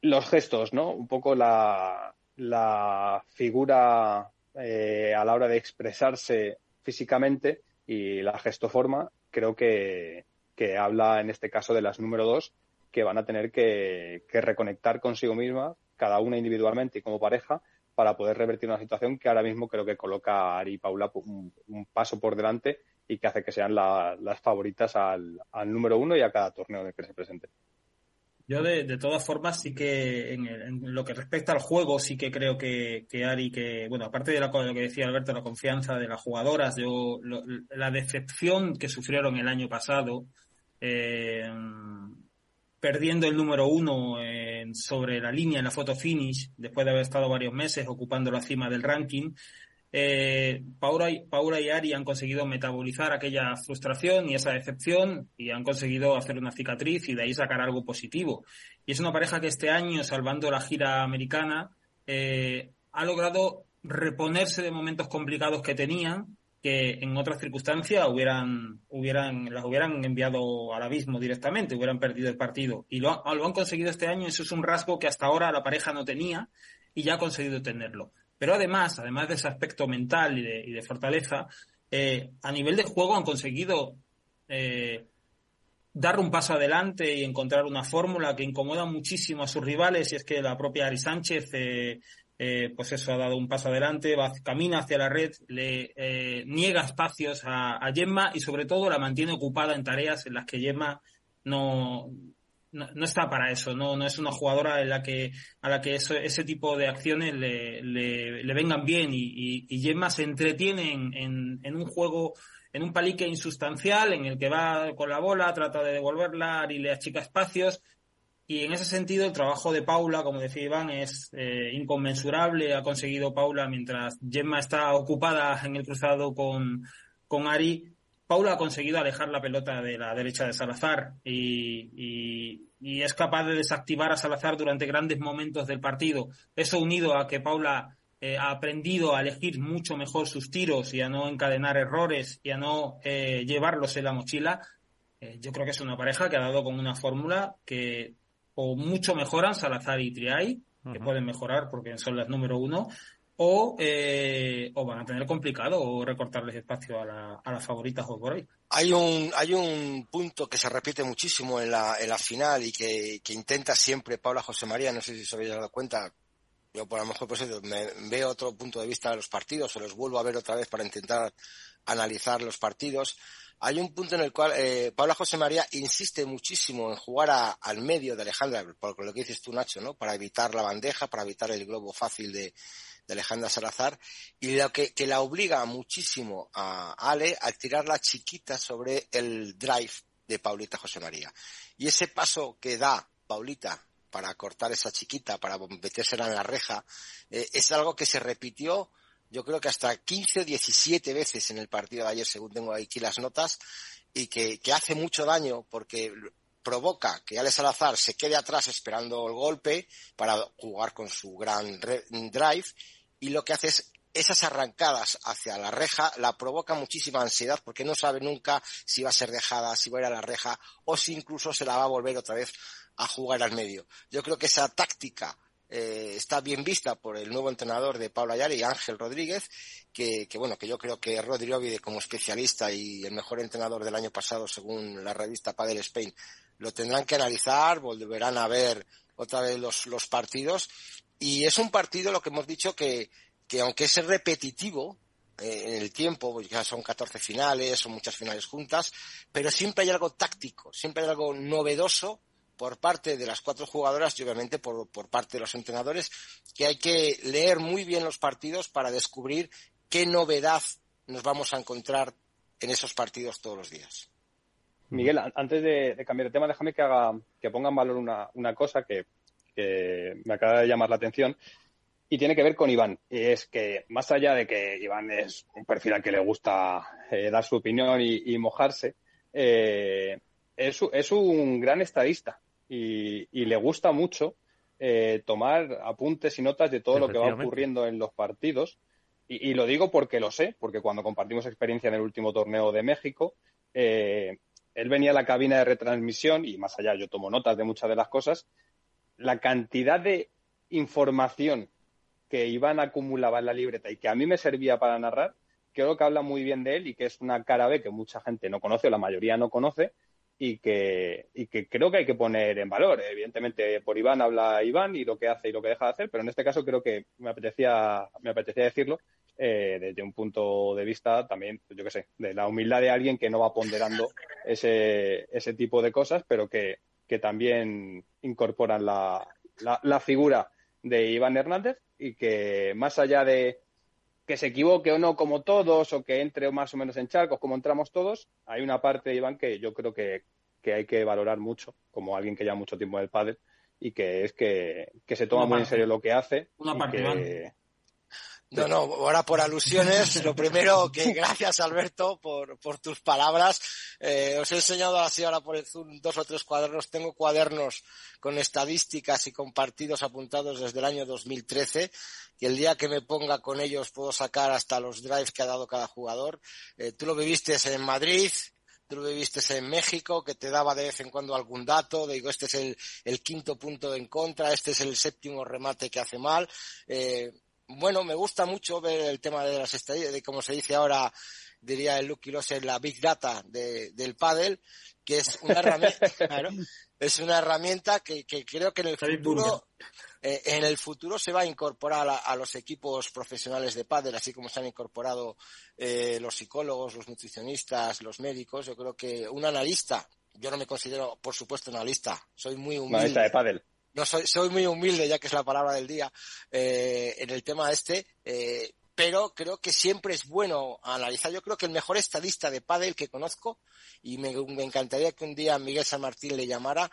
Los gestos, ¿no? Un poco la, figura eh, a la hora de expresarse físicamente y la gestoforma, creo que, que habla en este caso de las número dos que van a tener que, reconectar consigo misma, cada una individualmente y como pareja, para poder revertir una situación que ahora mismo creo que coloca a Ari y Paula un, paso por delante y que hace que sean las favoritas al, número uno y a cada torneo en el que se presente. Yo de, todas formas sí que en, lo que respecta al juego sí que creo que, Ari que bueno aparte de, lo que decía Alberto la confianza de las jugadoras yo la decepción que sufrieron el año pasado eh, perdiendo el número uno sobre la línea en la foto finish, después de haber estado varios meses ocupando la cima del ranking, eh, Paula, y, Ari han conseguido metabolizar aquella frustración y esa decepción y han conseguido hacer una cicatriz y de ahí sacar algo positivo. Y es una pareja que este año, salvando la gira americana, eh, ha logrado reponerse de momentos complicados que tenían que en otras circunstancias hubieran, hubieran, las hubieran enviado al abismo directamente, hubieran perdido el partido. Y lo, lo han conseguido este año, eso es un rasgo que hasta ahora la pareja no tenía y ya ha conseguido tenerlo. Pero además, además de ese aspecto mental y de, fortaleza, eh, a nivel de juego han conseguido eh, dar un paso adelante y encontrar una fórmula que incomoda muchísimo a sus rivales y es que la propia Ari Sánchez eh, pues eso, ha dado un paso adelante, va, camina hacia la red, le niega espacios a, a, y sobre todo la mantiene ocupada en tareas en las que Gemma no, no, está para eso, no, no es una jugadora en la que, a la que ese tipo de acciones le, le, vengan bien y, y, Gemma se entretiene en, en, en un juego en un palique insustancial en el que va con la bola, trata de devolverla y le achica espacios, y en ese sentido, el trabajo de Paula, como decía Iván, es eh, inconmensurable. Ha conseguido Paula, mientras Gemma está ocupada en el cruzado con, con Ari, Paula ha conseguido alejar la pelota de la derecha de Salazar y, y, es capaz de desactivar a Salazar durante grandes momentos del partido. Eso unido a que Paula eh, ha aprendido a elegir mucho mejor sus tiros y a no encadenar errores y a no eh, llevarlos en la mochila, yo creo que es una pareja que ha dado con una fórmula que o mucho mejoran Salazar y Triay, que pueden mejorar porque son las número uno, o, eh, o van a tener complicado o recortarles espacio a, la, a las favoritas o por. Hay un, hay un punto que se repite muchísimo en la, en la final y que, que intenta siempre Paula José María, no sé si se habéis dado cuenta, yo por lo mejor pues me veo otro punto de vista de los partidos o los vuelvo a ver otra vez para intentar analizar los partidos hay un punto en el cual eh, Paula José María insiste muchísimo en jugar al medio de Alejandra, por lo que dices tú, Nacho, ¿no? Para evitar la bandeja, para evitar el globo fácil de, Alejandra Salazar, y lo que, la obliga muchísimo a Ale a tirar la chiquita sobre el drive de Paulita José María. Y ese paso que da Paulita para cortar esa chiquita, para metérsela en la reja, eh, es algo que se repitió yo creo que hasta 15 o 17 veces en el partido de ayer, según tengo aquí las notas, y que, hace mucho daño porque provoca que Ale Salazar se quede atrás esperando el golpe para jugar con su gran drive y lo que hace es esas arrancadas hacia la reja la provoca muchísima ansiedad porque no sabe nunca si va a ser dejada, si va a ir a la reja o si incluso se la va a volver otra vez a jugar al medio. Yo creo que esa táctica eh, está bien vista por el nuevo entrenador de Pablo Ayala y Ángel Rodríguez, que, bueno, que yo creo que Rodríguez como especialista y el mejor entrenador del año pasado según la revista Padel Spain lo tendrán que analizar, volverán a ver otra vez los, los partidos y es un partido lo que hemos dicho que, que aunque es repetitivo, eh, en el tiempo, ya son 14 finales, son muchas finales juntas, pero siempre hay algo táctico, siempre hay algo novedoso por parte de las cuatro jugadoras y obviamente por, parte de los entrenadores, que hay que leer muy bien los partidos para descubrir qué novedad nos vamos a encontrar en esos partidos todos los días. Miguel, antes de, cambiar de tema, déjame que haga, que ponga en valor una, cosa que, me acaba de llamar la atención y tiene que ver con Iván. Y es que más allá de que Iván es un perfil al que le gusta eh, dar su opinión y, mojarse, eh, es, es, un gran estadista y, le gusta mucho eh, tomar apuntes y notas de todo lo que va ocurriendo en los partidos. Y, lo digo porque lo sé, porque cuando compartimos experiencia en el último torneo de México, eh, él venía a la cabina de retransmisión y más allá yo tomo notas de muchas de las cosas. La cantidad de información que Iván acumulaba en la libreta y que a mí me servía para narrar, creo que habla muy bien de él y que es una cara B que mucha gente no conoce o la mayoría no conoce y que, y que creo que hay que poner en valor. Evidentemente, por Iván habla Iván y lo que hace y lo que deja de hacer, pero en este caso creo que me apetecía, me apetecía decirlo eh, desde un punto de vista también, yo qué sé, de la humildad de alguien que no va ponderando ese, ese tipo de cosas, pero que, que también incorporan la, la, la figura de Iván Hernández y que más allá de que se equivoque o no como todos o que entre más o menos en charcos como entramos todos, hay una parte, Iván, que yo creo que, hay que valorar mucho como alguien que lleva mucho tiempo en el pádel y que es que, se toma muy en serio lo que hace. Una parte, no, no, ahora por alusiones, lo primero que gracias Alberto por, por tus palabras. Eh, os he enseñado así ahora por el Zoom dos o tres cuadernos. Tengo cuadernos con estadísticas y con partidos apuntados desde el año 2013 y el día que me ponga con ellos puedo sacar hasta los drives que ha dado cada jugador. Eh, tú lo viviste en Madrid, tú lo viviste en México, que te daba de vez en cuando algún dato, digo, este es el, quinto punto en contra, este es el séptimo remate que hace mal. Eh, bueno, me gusta mucho ver el tema de las estadísticas, de como se dice ahora, diría el Lucky Loss, la Big Data del paddle, que es una herramienta, es una herramienta que, creo que en el futuro, eh, en el futuro se va a incorporar a, los equipos profesionales de paddle, así como se han incorporado eh, los psicólogos, los nutricionistas, los médicos. Yo creo que un analista, yo no me considero, por supuesto, analista, soy muy humilde. Analista de paddle no soy, soy muy humilde, ya que es la palabra del día, eh, en el tema este, eh, pero creo que siempre es bueno analizar. Yo creo que el mejor estadista de pádel que conozco, y me, encantaría que un día Miguel San Martín le llamara,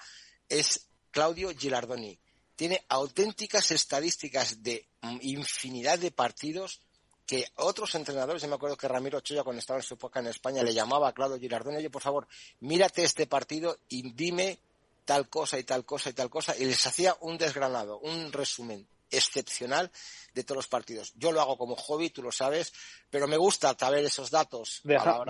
es Claudio Gilardoni. Tiene auténticas estadísticas de infinidad de partidos que otros entrenadores, yo me acuerdo que Ramiro Ochoa cuando estaba en su época en España le llamaba a Claudio Gilardoni, oye, por favor, mírate este partido y dime tal cosa y tal cosa y tal cosa, y les hacía un desgranado, un resumen excepcional de todos los partidos. Yo lo hago como hobby, tú lo sabes, pero me gusta saber esos datos.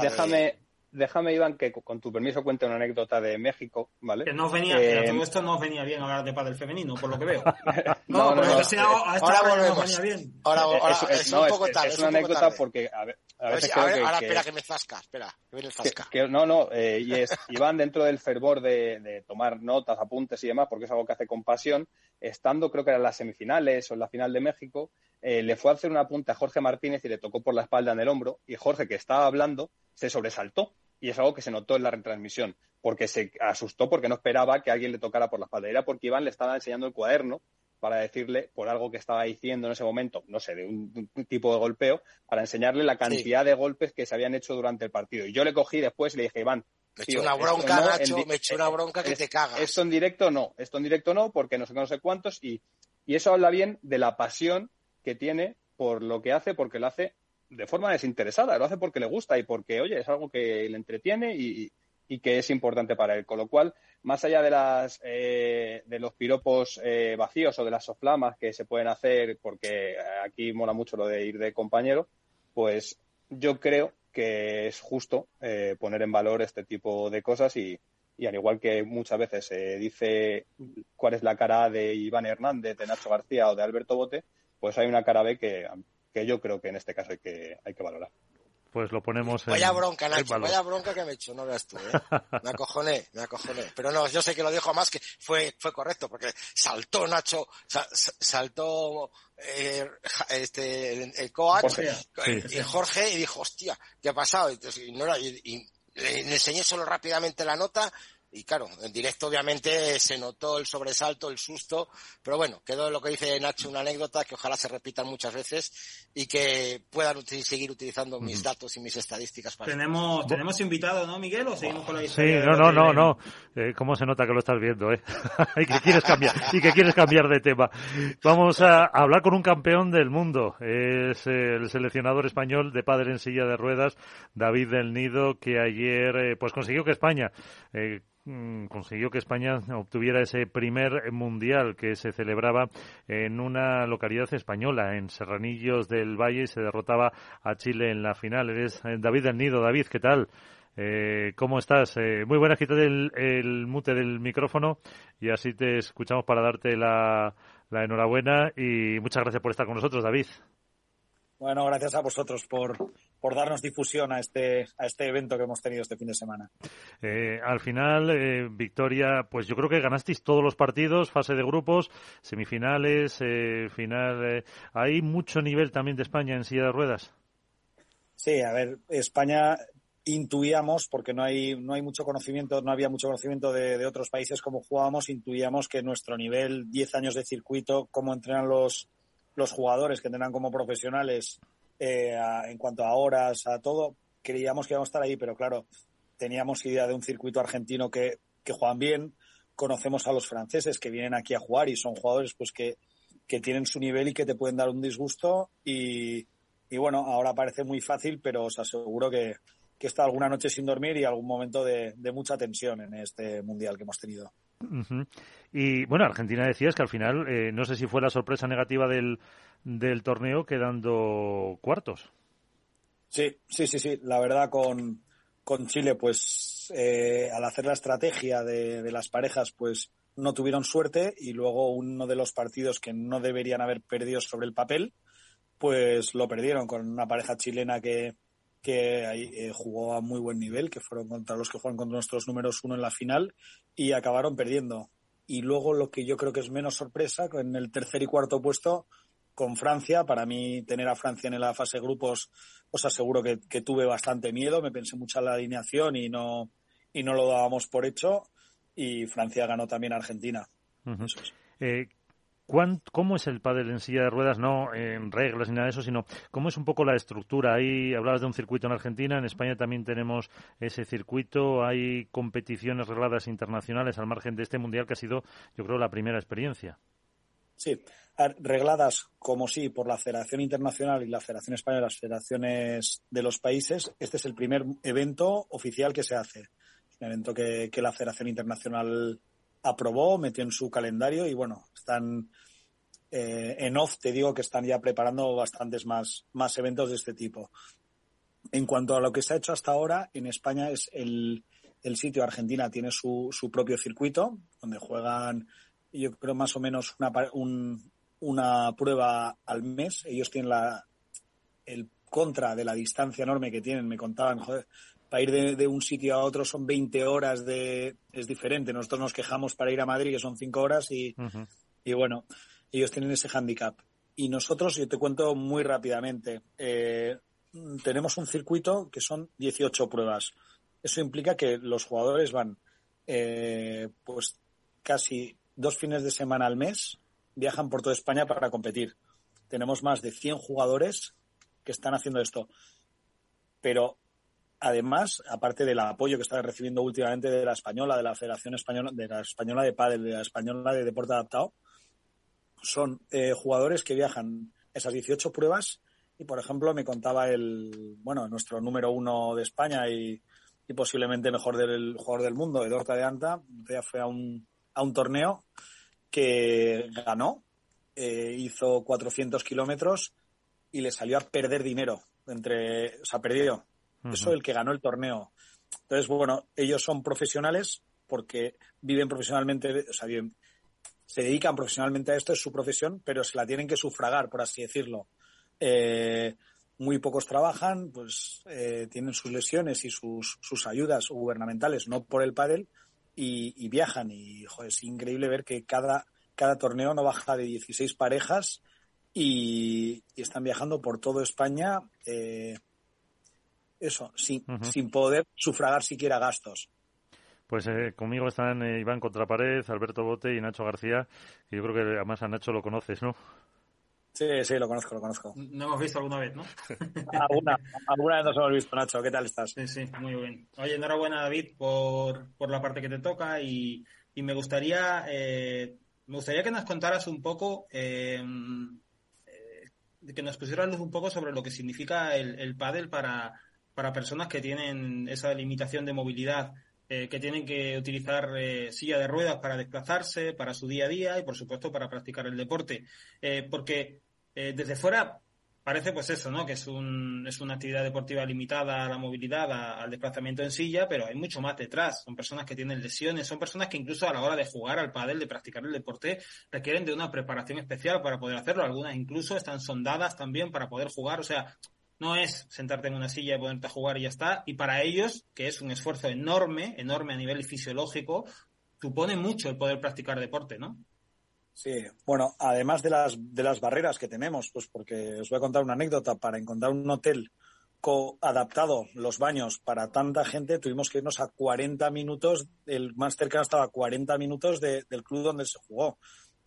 déjame, déjame, Iván, que con tu permiso cuente una anécdota de México, ¿vale? Que no venía, eh, todo esto no venía bien hablar de padre femenino, por lo que veo. no, no, no, ahora volvemos. Ahora, ahora es, un poco tarde. Es, una anécdota porque, a ver, a, ver, ahora espera que me zasca, espera, que viene el zasca. no, no, eh, y es, Iván dentro del fervor de, de tomar notas, apuntes y demás, porque es algo que hace con pasión, estando creo que eran las semifinales o en la final de México, eh, le fue a hacer un apunte a Jorge Martínez y le tocó por la espalda en el hombro, y Jorge, que estaba hablando, se sobresaltó y es algo que se notó en la retransmisión, porque se asustó porque no esperaba que alguien le tocara por la espalda. Era porque Iván le estaba enseñando el cuaderno para decirle por algo que estaba diciendo en ese momento, no sé, de un, tipo de golpeo, para enseñarle la cantidad de golpes que se habían hecho durante el partido. Y yo le cogí después y le dije, Iván, me echó una bronca, Nacho, me echó una bronca que te cagas. Esto en directo no, esto en directo no, porque no sé, no sé cuántos, y, y eso habla bien de la pasión que tiene por lo que hace, porque lo hace de forma desinteresada, lo hace porque le gusta y porque, oye, es algo que le entretiene y, que es importante para él. Con lo cual, más allá de, las, eh, de los piropos eh, vacíos o de las soflamas que se pueden hacer, porque aquí mola mucho lo de ir de compañero, pues yo creo que es justo eh, poner en valor este tipo de cosas y, y al igual que muchas veces se dice cuál es la cara de Iván Hernández, de Nacho García o de Alberto Bote, pues hay una cara B que que yo creo que en este caso hay que, hay que valorar. Pues lo ponemos en. Vaya bronca, Nacho, vaya bronca que me he hecho, no veas tú, ¿eh? Me acojoné, me acojoné. Pero no, yo sé que lo dijo más que fue, fue correcto, porque saltó Nacho, saltó eh, este, el, coach, y Jorge, y dijo, hostia, ¿qué ha pasado? Y, no y le enseñé solo rápidamente la nota y claro, en directo obviamente se notó el sobresalto, el susto, pero bueno, quedó lo que dice Nacho una anécdota que ojalá se repitan muchas veces y que puedan seguir utilizando mis datos y mis estadísticas. Para tenemos, tenemos invitado, ¿no, Miguel? ¿O seguimos con la historia? Sí, no, no, no, no. Eh, ¿Cómo se nota que lo estás viendo, eh? y que quieres cambiar, y que quieres cambiar de tema. Vamos a hablar con un campeón del mundo. Es el seleccionador español de padre en silla de ruedas, David del Nido, que ayer, eh, pues consiguió que España, eh, consiguió que España obtuviera ese primer mundial que se celebraba en una localidad española, en Serranillos del Valle, y se derrotaba a Chile en la final. Eres eh, David del Nido. David, ¿qué tal? Eh, ¿Cómo estás? Eh, muy buena, quítate el, el, mute del micrófono y así te escuchamos para darte la, la enhorabuena y muchas gracias por estar con nosotros, David. Bueno, gracias a vosotros por, por darnos difusión a este, a este evento que hemos tenido este fin de semana. Eh, al final, eh, Victoria, pues yo creo que ganasteis todos los partidos, fase de grupos, semifinales, eh, final. Eh, ¿Hay mucho nivel también de España en silla de ruedas? Sí, a ver, España intuíamos, porque no hay, no hay mucho conocimiento, no había mucho conocimiento de, de otros países como jugábamos, intuíamos que nuestro nivel, 10 años de circuito, cómo entrenan los, los jugadores que entrenan como profesionales eh, en cuanto a horas, a todo, creíamos que íbamos a estar ahí, pero claro, teníamos idea de un circuito argentino que, que juegan bien, conocemos a los franceses que vienen aquí a jugar y son jugadores pues que, que tienen su nivel y que te pueden dar un disgusto y, y bueno, ahora parece muy fácil, pero os aseguro que, que está alguna noche sin dormir y algún momento de, de mucha tensión en este mundial que hemos tenido. Y bueno, Argentina decías que al final, eh, no sé si fue la sorpresa negativa del, del torneo quedando cuartos. Sí, sí, sí, sí. La verdad con, con Chile, pues eh, al hacer la estrategia de, las parejas, pues no tuvieron suerte y luego uno de los partidos que no deberían haber perdido sobre el papel, pues lo perdieron con una pareja chilena que, que ahí, eh, jugó a muy buen nivel, que fueron contra los que juegan contra nuestros números uno en la final y acabaron perdiendo. Y luego lo que yo creo que es menos sorpresa, en el tercer y cuarto puesto con Francia, para mí tener a Francia en la fase de grupos, os aseguro que, que tuve bastante miedo, me pensé mucho en la alineación y no, y no lo dábamos por hecho y Francia ganó también a Argentina. Uh -huh. Eso es. eh, ¿Cómo es el pádel en silla de ruedas? No en reglas ni nada de eso, sino cómo es un poco la estructura. Ahí hablabas de un circuito en Argentina, en España también tenemos ese circuito. Hay competiciones regladas internacionales al margen de este mundial que ha sido, yo creo, la primera experiencia. Sí, regladas como sí por la Federación Internacional y la Federación Española, las federaciones de los países. Este es el primer evento oficial que se hace. Un evento que, que la Federación Internacional aprobó, metió en su calendario y bueno, están eh, en off, te digo que están ya preparando bastantes más, más eventos de este tipo. En cuanto a lo que se ha hecho hasta ahora, en España es el, el sitio, Argentina tiene su, su propio circuito, donde juegan, yo creo, más o menos una, un, una prueba al mes. Ellos tienen la, el contra de la distancia enorme que tienen, me contaban, joder, para ir de, de, un sitio a otro son 20 horas de... es diferente. Nosotros nos quejamos para ir a Madrid que son 5 horas y, uh -huh. y bueno, ellos tienen ese handicap. Y nosotros, yo te cuento muy rápidamente, eh, tenemos un circuito que son 18 pruebas. Eso implica que los jugadores van eh, pues casi dos fines de semana al mes, viajan por toda España para competir. Tenemos más de 100 jugadores que están haciendo esto. Pero además, aparte del apoyo que está recibiendo últimamente de la española, de la Federación Española, de la española de pádel, de la española de deporte adaptado, son eh, jugadores que viajan esas 18 pruebas. Y, por ejemplo, me contaba el, bueno, nuestro número uno de España y, y posiblemente mejor del jugador del mundo, Edorta de Anta, ya fue a un, a un torneo que ganó, eh, hizo 400 kilómetros y le salió a perder dinero entre, o sea, perdió eso el que ganó el torneo. Entonces, bueno, ellos son profesionales porque viven profesionalmente, o sea, viven, se dedican profesionalmente a esto, es su profesión, pero se la tienen que sufragar, por así decirlo. Eh, muy pocos trabajan, pues eh, tienen sus lesiones y sus, sus ayudas gubernamentales, no por el pádel, y, viajan. Y es increíble ver que cada, cada torneo no baja de 16 parejas y, y están viajando por toda España. Eh, eso, sin, uh -huh. sin poder sufragar siquiera gastos. Pues eh, conmigo están eh, Iván Contrapared, Alberto Bote y Nacho García, que yo creo que además a Nacho lo conoces, ¿no? Sí, sí, lo conozco, lo conozco. No hemos visto alguna vez, ¿no? alguna, alguna vez nos hemos visto, Nacho. ¿Qué tal estás? Sí, sí, muy bien. Oye, enhorabuena, David, por, por la parte que te toca y, y me gustaría eh, me gustaría que nos contaras un poco, eh, que nos pusieras luz un poco sobre lo que significa el, el pádel para, para personas que tienen esa limitación de movilidad. eh, que tienen que utilizar eh, silla de ruedas para desplazarse, para su día a día y, por supuesto, para practicar el deporte. Eh, porque desde fuera parece pues eso, ¿no? Que es, un, es una actividad deportiva limitada a la movilidad, al desplazamiento en silla, pero hay mucho más detrás. Son personas que tienen lesiones, son personas que incluso a la hora de jugar al pádel, de practicar el deporte, requieren de una preparación especial para poder hacerlo. Algunas incluso están sondadas también para poder jugar. O sea, no es sentarte en una silla y ponerte a jugar y ya está. Y para ellos, que es un esfuerzo enorme, enorme a nivel fisiológico, supone mucho el poder practicar deporte, ¿no? Sí, bueno, además de las, de las barreras que tenemos, pues porque os voy a contar una anécdota, para encontrar un hotel adaptado los baños para tanta gente, tuvimos que irnos a 40 minutos, el más cercano estaba a 40 minutos del club donde se jugó.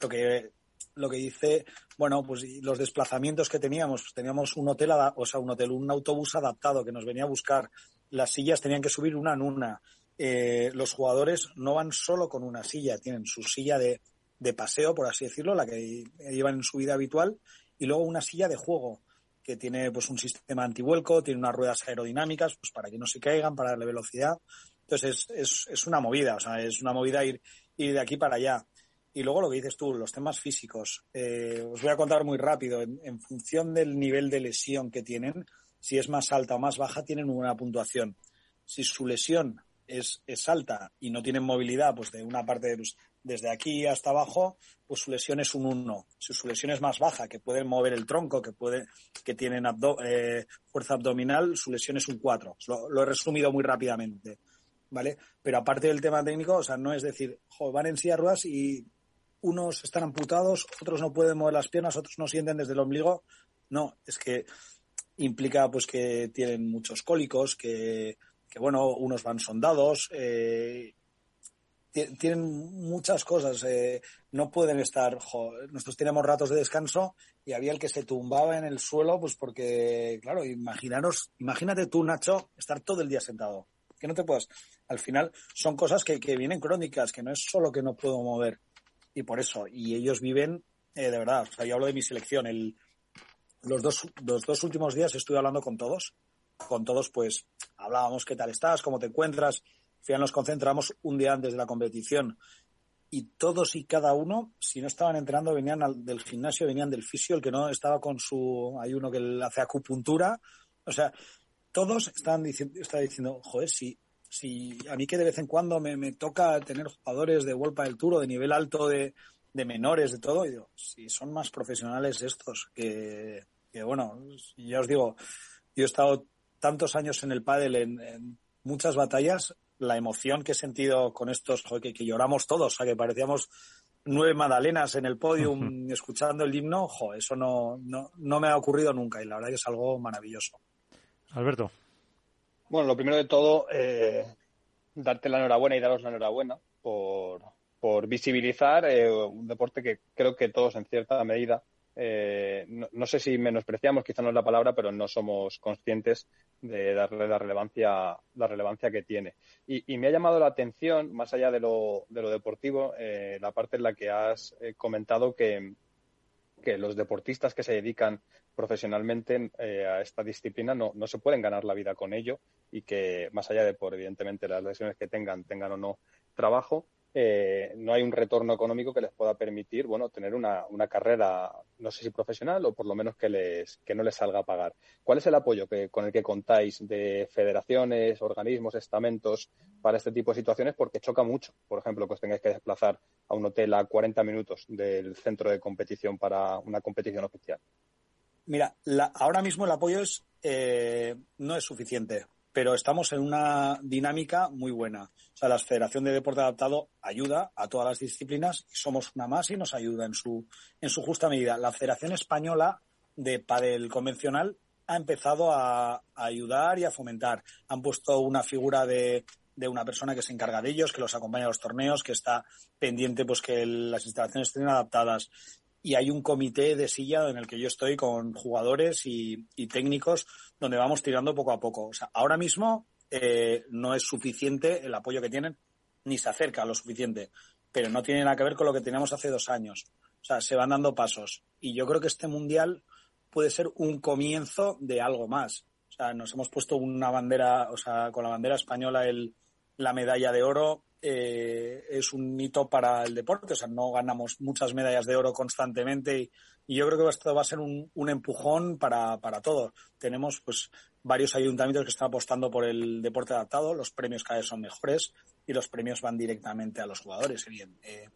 Lo que lo que dice, bueno, pues los desplazamientos que teníamos, pues teníamos un hotel, o sea, un hotel, un autobús adaptado que nos venía a buscar. Las sillas tenían que subir una en una. Eh, los jugadores no van solo con una silla, tienen su silla de, de paseo, por así decirlo, la que llevan en su vida habitual, y luego una silla de juego que tiene pues un sistema antivuelco, tiene unas ruedas aerodinámicas, pues para que no se caigan, para darle velocidad. Entonces es, es, es una movida, o sea, es una movida ir, ir de aquí para allá. Y luego lo que dices tú, los temas físicos. Eh, os voy a contar muy rápido. En, función del nivel de lesión que tienen, si es más alta o más baja, tienen una puntuación. Si su lesión es, es alta y no tienen movilidad, pues de una parte de, desde aquí hasta abajo, pues su lesión es un 1. Si su lesión es más baja, que pueden mover el tronco, que puede, que tienen eh, fuerza abdominal, su lesión es un 4. Lo, he resumido muy rápidamente. ¿Vale? Pero aparte del tema técnico, o sea, no es decir, van en silla ruedas y unos están amputados, otros no pueden mover las piernas, otros no sienten desde el ombligo. No, es que implica pues que tienen muchos cólicos, que, bueno, unos van sondados, eh, tienen muchas cosas, eh, no pueden estar, nosotros tenemos ratos de descanso y había el que se tumbaba en el suelo, pues porque, claro, imaginaros, imagínate tú, Nacho, estar todo el día sentado, que no te puedas. Al final son cosas que, que vienen crónicas, que no es solo que no puedo mover, y por eso, y ellos viven, eh, de verdad, o sea, yo hablo de mi selección, el, los, dos, los dos últimos días estuve hablando con todos, con todos pues hablábamos qué tal estás, cómo te encuentras, al final nos concentramos un día antes de la competición y todos y cada uno, si no estaban entrenando, venían del gimnasio, venían del fisio, el que no estaba con su, hay uno que hace acupuntura, o sea, todos estaban diciendo, estaba diciendo, joder, si si a mí que de vez en cuando me, me toca tener jugadores de World del Tour de nivel alto de, de menores, de todo, y digo, si son más profesionales estos, que, que, bueno, ya os digo, yo he estado tantos años en el pádel en, muchas batallas, la emoción que he sentido con estos, que, que, lloramos todos, o sea, que parecíamos nueve magdalenas en el podium escuchando el himno, jo, eso no, no, no me ha ocurrido nunca y la verdad que es algo maravilloso. Alberto. Bueno, lo primero de todo, eh, darte la enhorabuena y daros la enhorabuena por, por visibilizar eh, un deporte que creo que todos en cierta medida, eh, no, sé si menospreciamos, quizá no es la palabra, pero no somos conscientes de darle la relevancia, la relevancia que tiene. Y, y me ha llamado la atención, más allá de lo, de lo deportivo, la parte en la que has comentado que, que los deportistas que se dedican profesionalmente eh, a esta disciplina no, no se pueden ganar la vida con ello y que más allá de por evidentemente las lesiones que tengan, tengan o no trabajo, eh, no hay un retorno económico que les pueda permitir, bueno, tener una, una, carrera, no sé si profesional o por lo menos que les, que no les salga a pagar. ¿Cuál es el apoyo que, con el que contáis de federaciones, organismos, estamentos para este tipo de situaciones? Porque choca mucho, por ejemplo, que os tengáis que desplazar a un hotel a 40 minutos del centro de competición para una competición oficial. Mira, ahora mismo el apoyo es, eh, no es suficiente pero estamos en una dinámica muy buena. O sea, la Federación de Deporte Adaptado ayuda a todas las disciplinas y somos una más y nos ayuda en su, en su justa medida. La Federación Española de Padel Convencional ha empezado a, ayudar y a fomentar. Han puesto una figura de, de una persona que se encarga de ellos, que los acompaña a los torneos, que está pendiente pues que las instalaciones estén adaptadas y hay un comité de silla en el que yo estoy con jugadores y, técnicos donde vamos tirando poco a poco. O sea, ahora mismo eh, no es suficiente el apoyo que tienen, ni se acerca a lo suficiente, pero no tiene nada que ver con lo que teníamos hace dos años. O sea, se van dando pasos. Y yo creo que este mundial puede ser un comienzo de algo más. O sea, nos hemos puesto una bandera, o sea, con la bandera española el, la medalla de oro eh, es un hito para el deporte. O sea, no ganamos muchas medallas de oro constantemente y, yo creo que esto va a ser un, un empujón para, para. Tenemos pues varios ayuntamientos que están apostando por el deporte adaptado, los premios cada vez son mejores y los premios van directamente a los jugadores. Eh,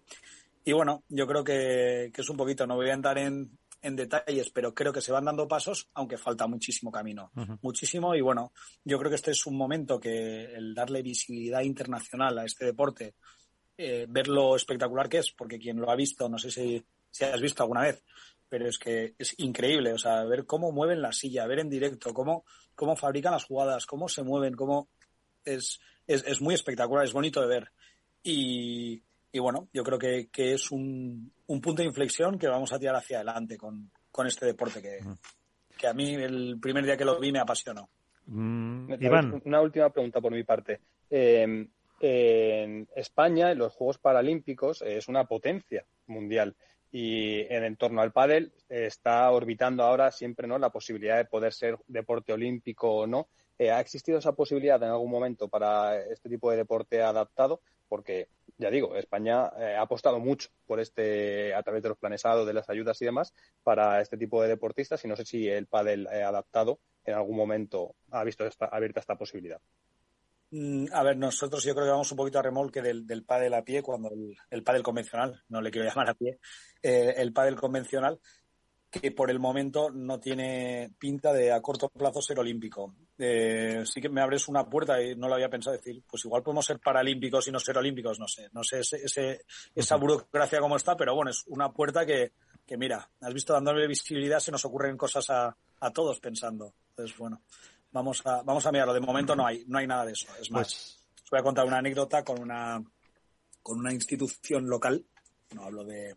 y bueno, yo creo que, que, es un poquito, no voy a entrar en, en detalles, pero creo que se van dando pasos, aunque falta muchísimo camino. Muchísimo. Y bueno, yo creo que este es un momento que el darle visibilidad internacional a este deporte, eh, ver lo espectacular que es, porque quien lo ha visto, no sé si, si has visto alguna vez, pero es que es increíble, o sea, ver cómo mueven la silla, ver en directo, cómo, cómo fabrican las jugadas, cómo se mueven, cómo es, es, es muy espectacular, es bonito de ver. Y, y bueno, yo creo que, que es un, un, punto de inflexión que vamos a tirar hacia adelante con, con este deporte que, que, a mí el primer día que lo vi me apasionó. Mm, Iván. Una última pregunta por mi parte. Eh, en España, en los Juegos Paralímpicos, es una potencia mundial y en, torno al pádel está orbitando ahora siempre no la posibilidad de poder ser deporte olímpico o no. Eh, ¿Ha existido esa posibilidad en algún momento para este tipo de deporte adaptado? Porque ya digo, España eh, ha apostado mucho por este, a través de los planes de las ayudas y demás, para este tipo de deportistas y no sé si el pádel eh, adaptado en algún momento ha visto esta, abierta esta posibilidad. Mm, a ver, nosotros yo creo que vamos un poquito a remolque del, del pádel a pie, cuando el, el pádel convencional, no le quiero llamar a pie, eh, el pádel convencional, que por el momento no tiene pinta de a corto plazo ser olímpico. Eh, sí que me abres una puerta y no lo había pensado decir, pues igual podemos ser paralímpicos y no ser olímpicos, no sé, no sé ese, esa burocracia cómo está, pero bueno, es una puerta que, que mira, has visto dándole visibilidad, se nos ocurren cosas a, a todos pensando. Entonces, bueno, vamos a, vamos a mirarlo. De momento no hay, no hay nada de eso. Es más, pues os voy a contar una anécdota con una, con una institución local, no hablo de,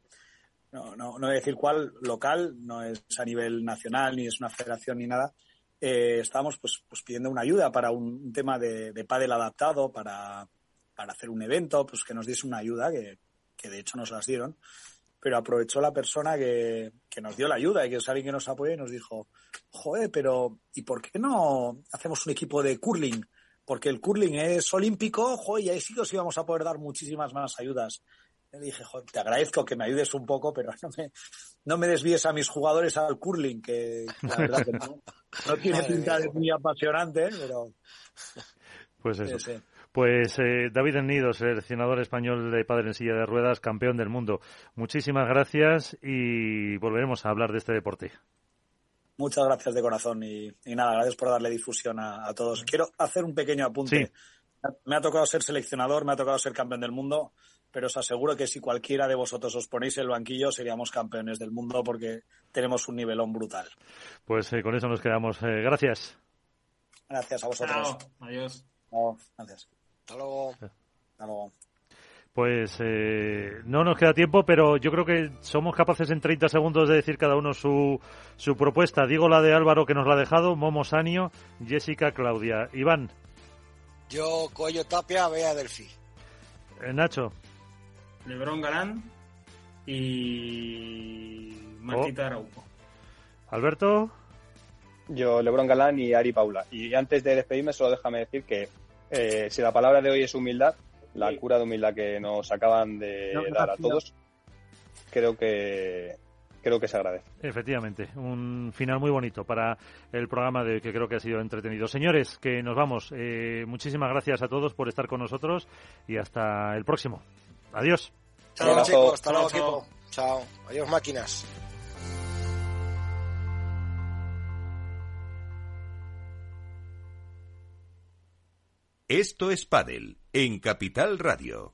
no, no, no voy a decir cuál, local, no es a nivel nacional, ni es una federación ni nada. Eh, estábamos pues, pues pidiendo una ayuda para un, tema de, de pádel adaptado, para, para hacer un evento, pues que nos diese una ayuda, que, que de hecho nos las dieron pero aprovechó la persona que, que, nos dio la ayuda y que es alguien que nos apoya y nos dijo, joder, pero ¿y por qué no hacemos un equipo de curling? Porque el curling es olímpico, joder, y ahí sí que os íbamos a poder dar muchísimas más ayudas le dije, te agradezco que me ayudes un poco, pero no me, no me desvíes a mis jugadores al curling, que la verdad que no, no tiene pinta de muy apasionante, pero... Pues eso. Pues eh, David Ennido, seleccionador español de padre en silla de ruedas, campeón del mundo. Muchísimas gracias y volveremos a hablar de este deporte. Muchas gracias de corazón y, nada, gracias por darle difusión a, todos. Quiero hacer un pequeño apunte. Me ha tocado ser seleccionador, me ha tocado ser campeón del mundo pero os aseguro que si cualquiera de vosotros os ponéis el banquillo seríamos campeones del mundo porque tenemos un nivelón brutal. Pues eh, con eso nos quedamos. Eh, gracias. Gracias a vosotros. Adiós. Gracias. Hasta luego. Hasta luego. Pues eh, no nos queda tiempo, pero yo creo que somos capaces en 30 segundos de decir cada uno su, su propuesta. Digo la de Álvaro que nos la ha dejado, Momo Sanio, Jessica Claudia. Iván. Yo, Coello Tapia, Bea Delfi. Nacho. Lebron Galán y Martita oh. Araujo. Alberto. Yo, Lebron Galán y Ari Paula. Y antes de despedirme, solo déjame decir que eh, si la palabra de hoy es humildad, la cura de humildad que nos acaban de dar a todos, creo que creo que se agradece. Efectivamente, un final muy bonito para el programa de que creo que ha sido entretenido. Señores, que nos vamos. Eh, muchísimas gracias a todos por estar con nosotros y hasta el próximo. Adiós. Chao, chicos. Hasta luego, equipo. Chao. Adiós, máquinas. Esto es Padel en Capital Radio.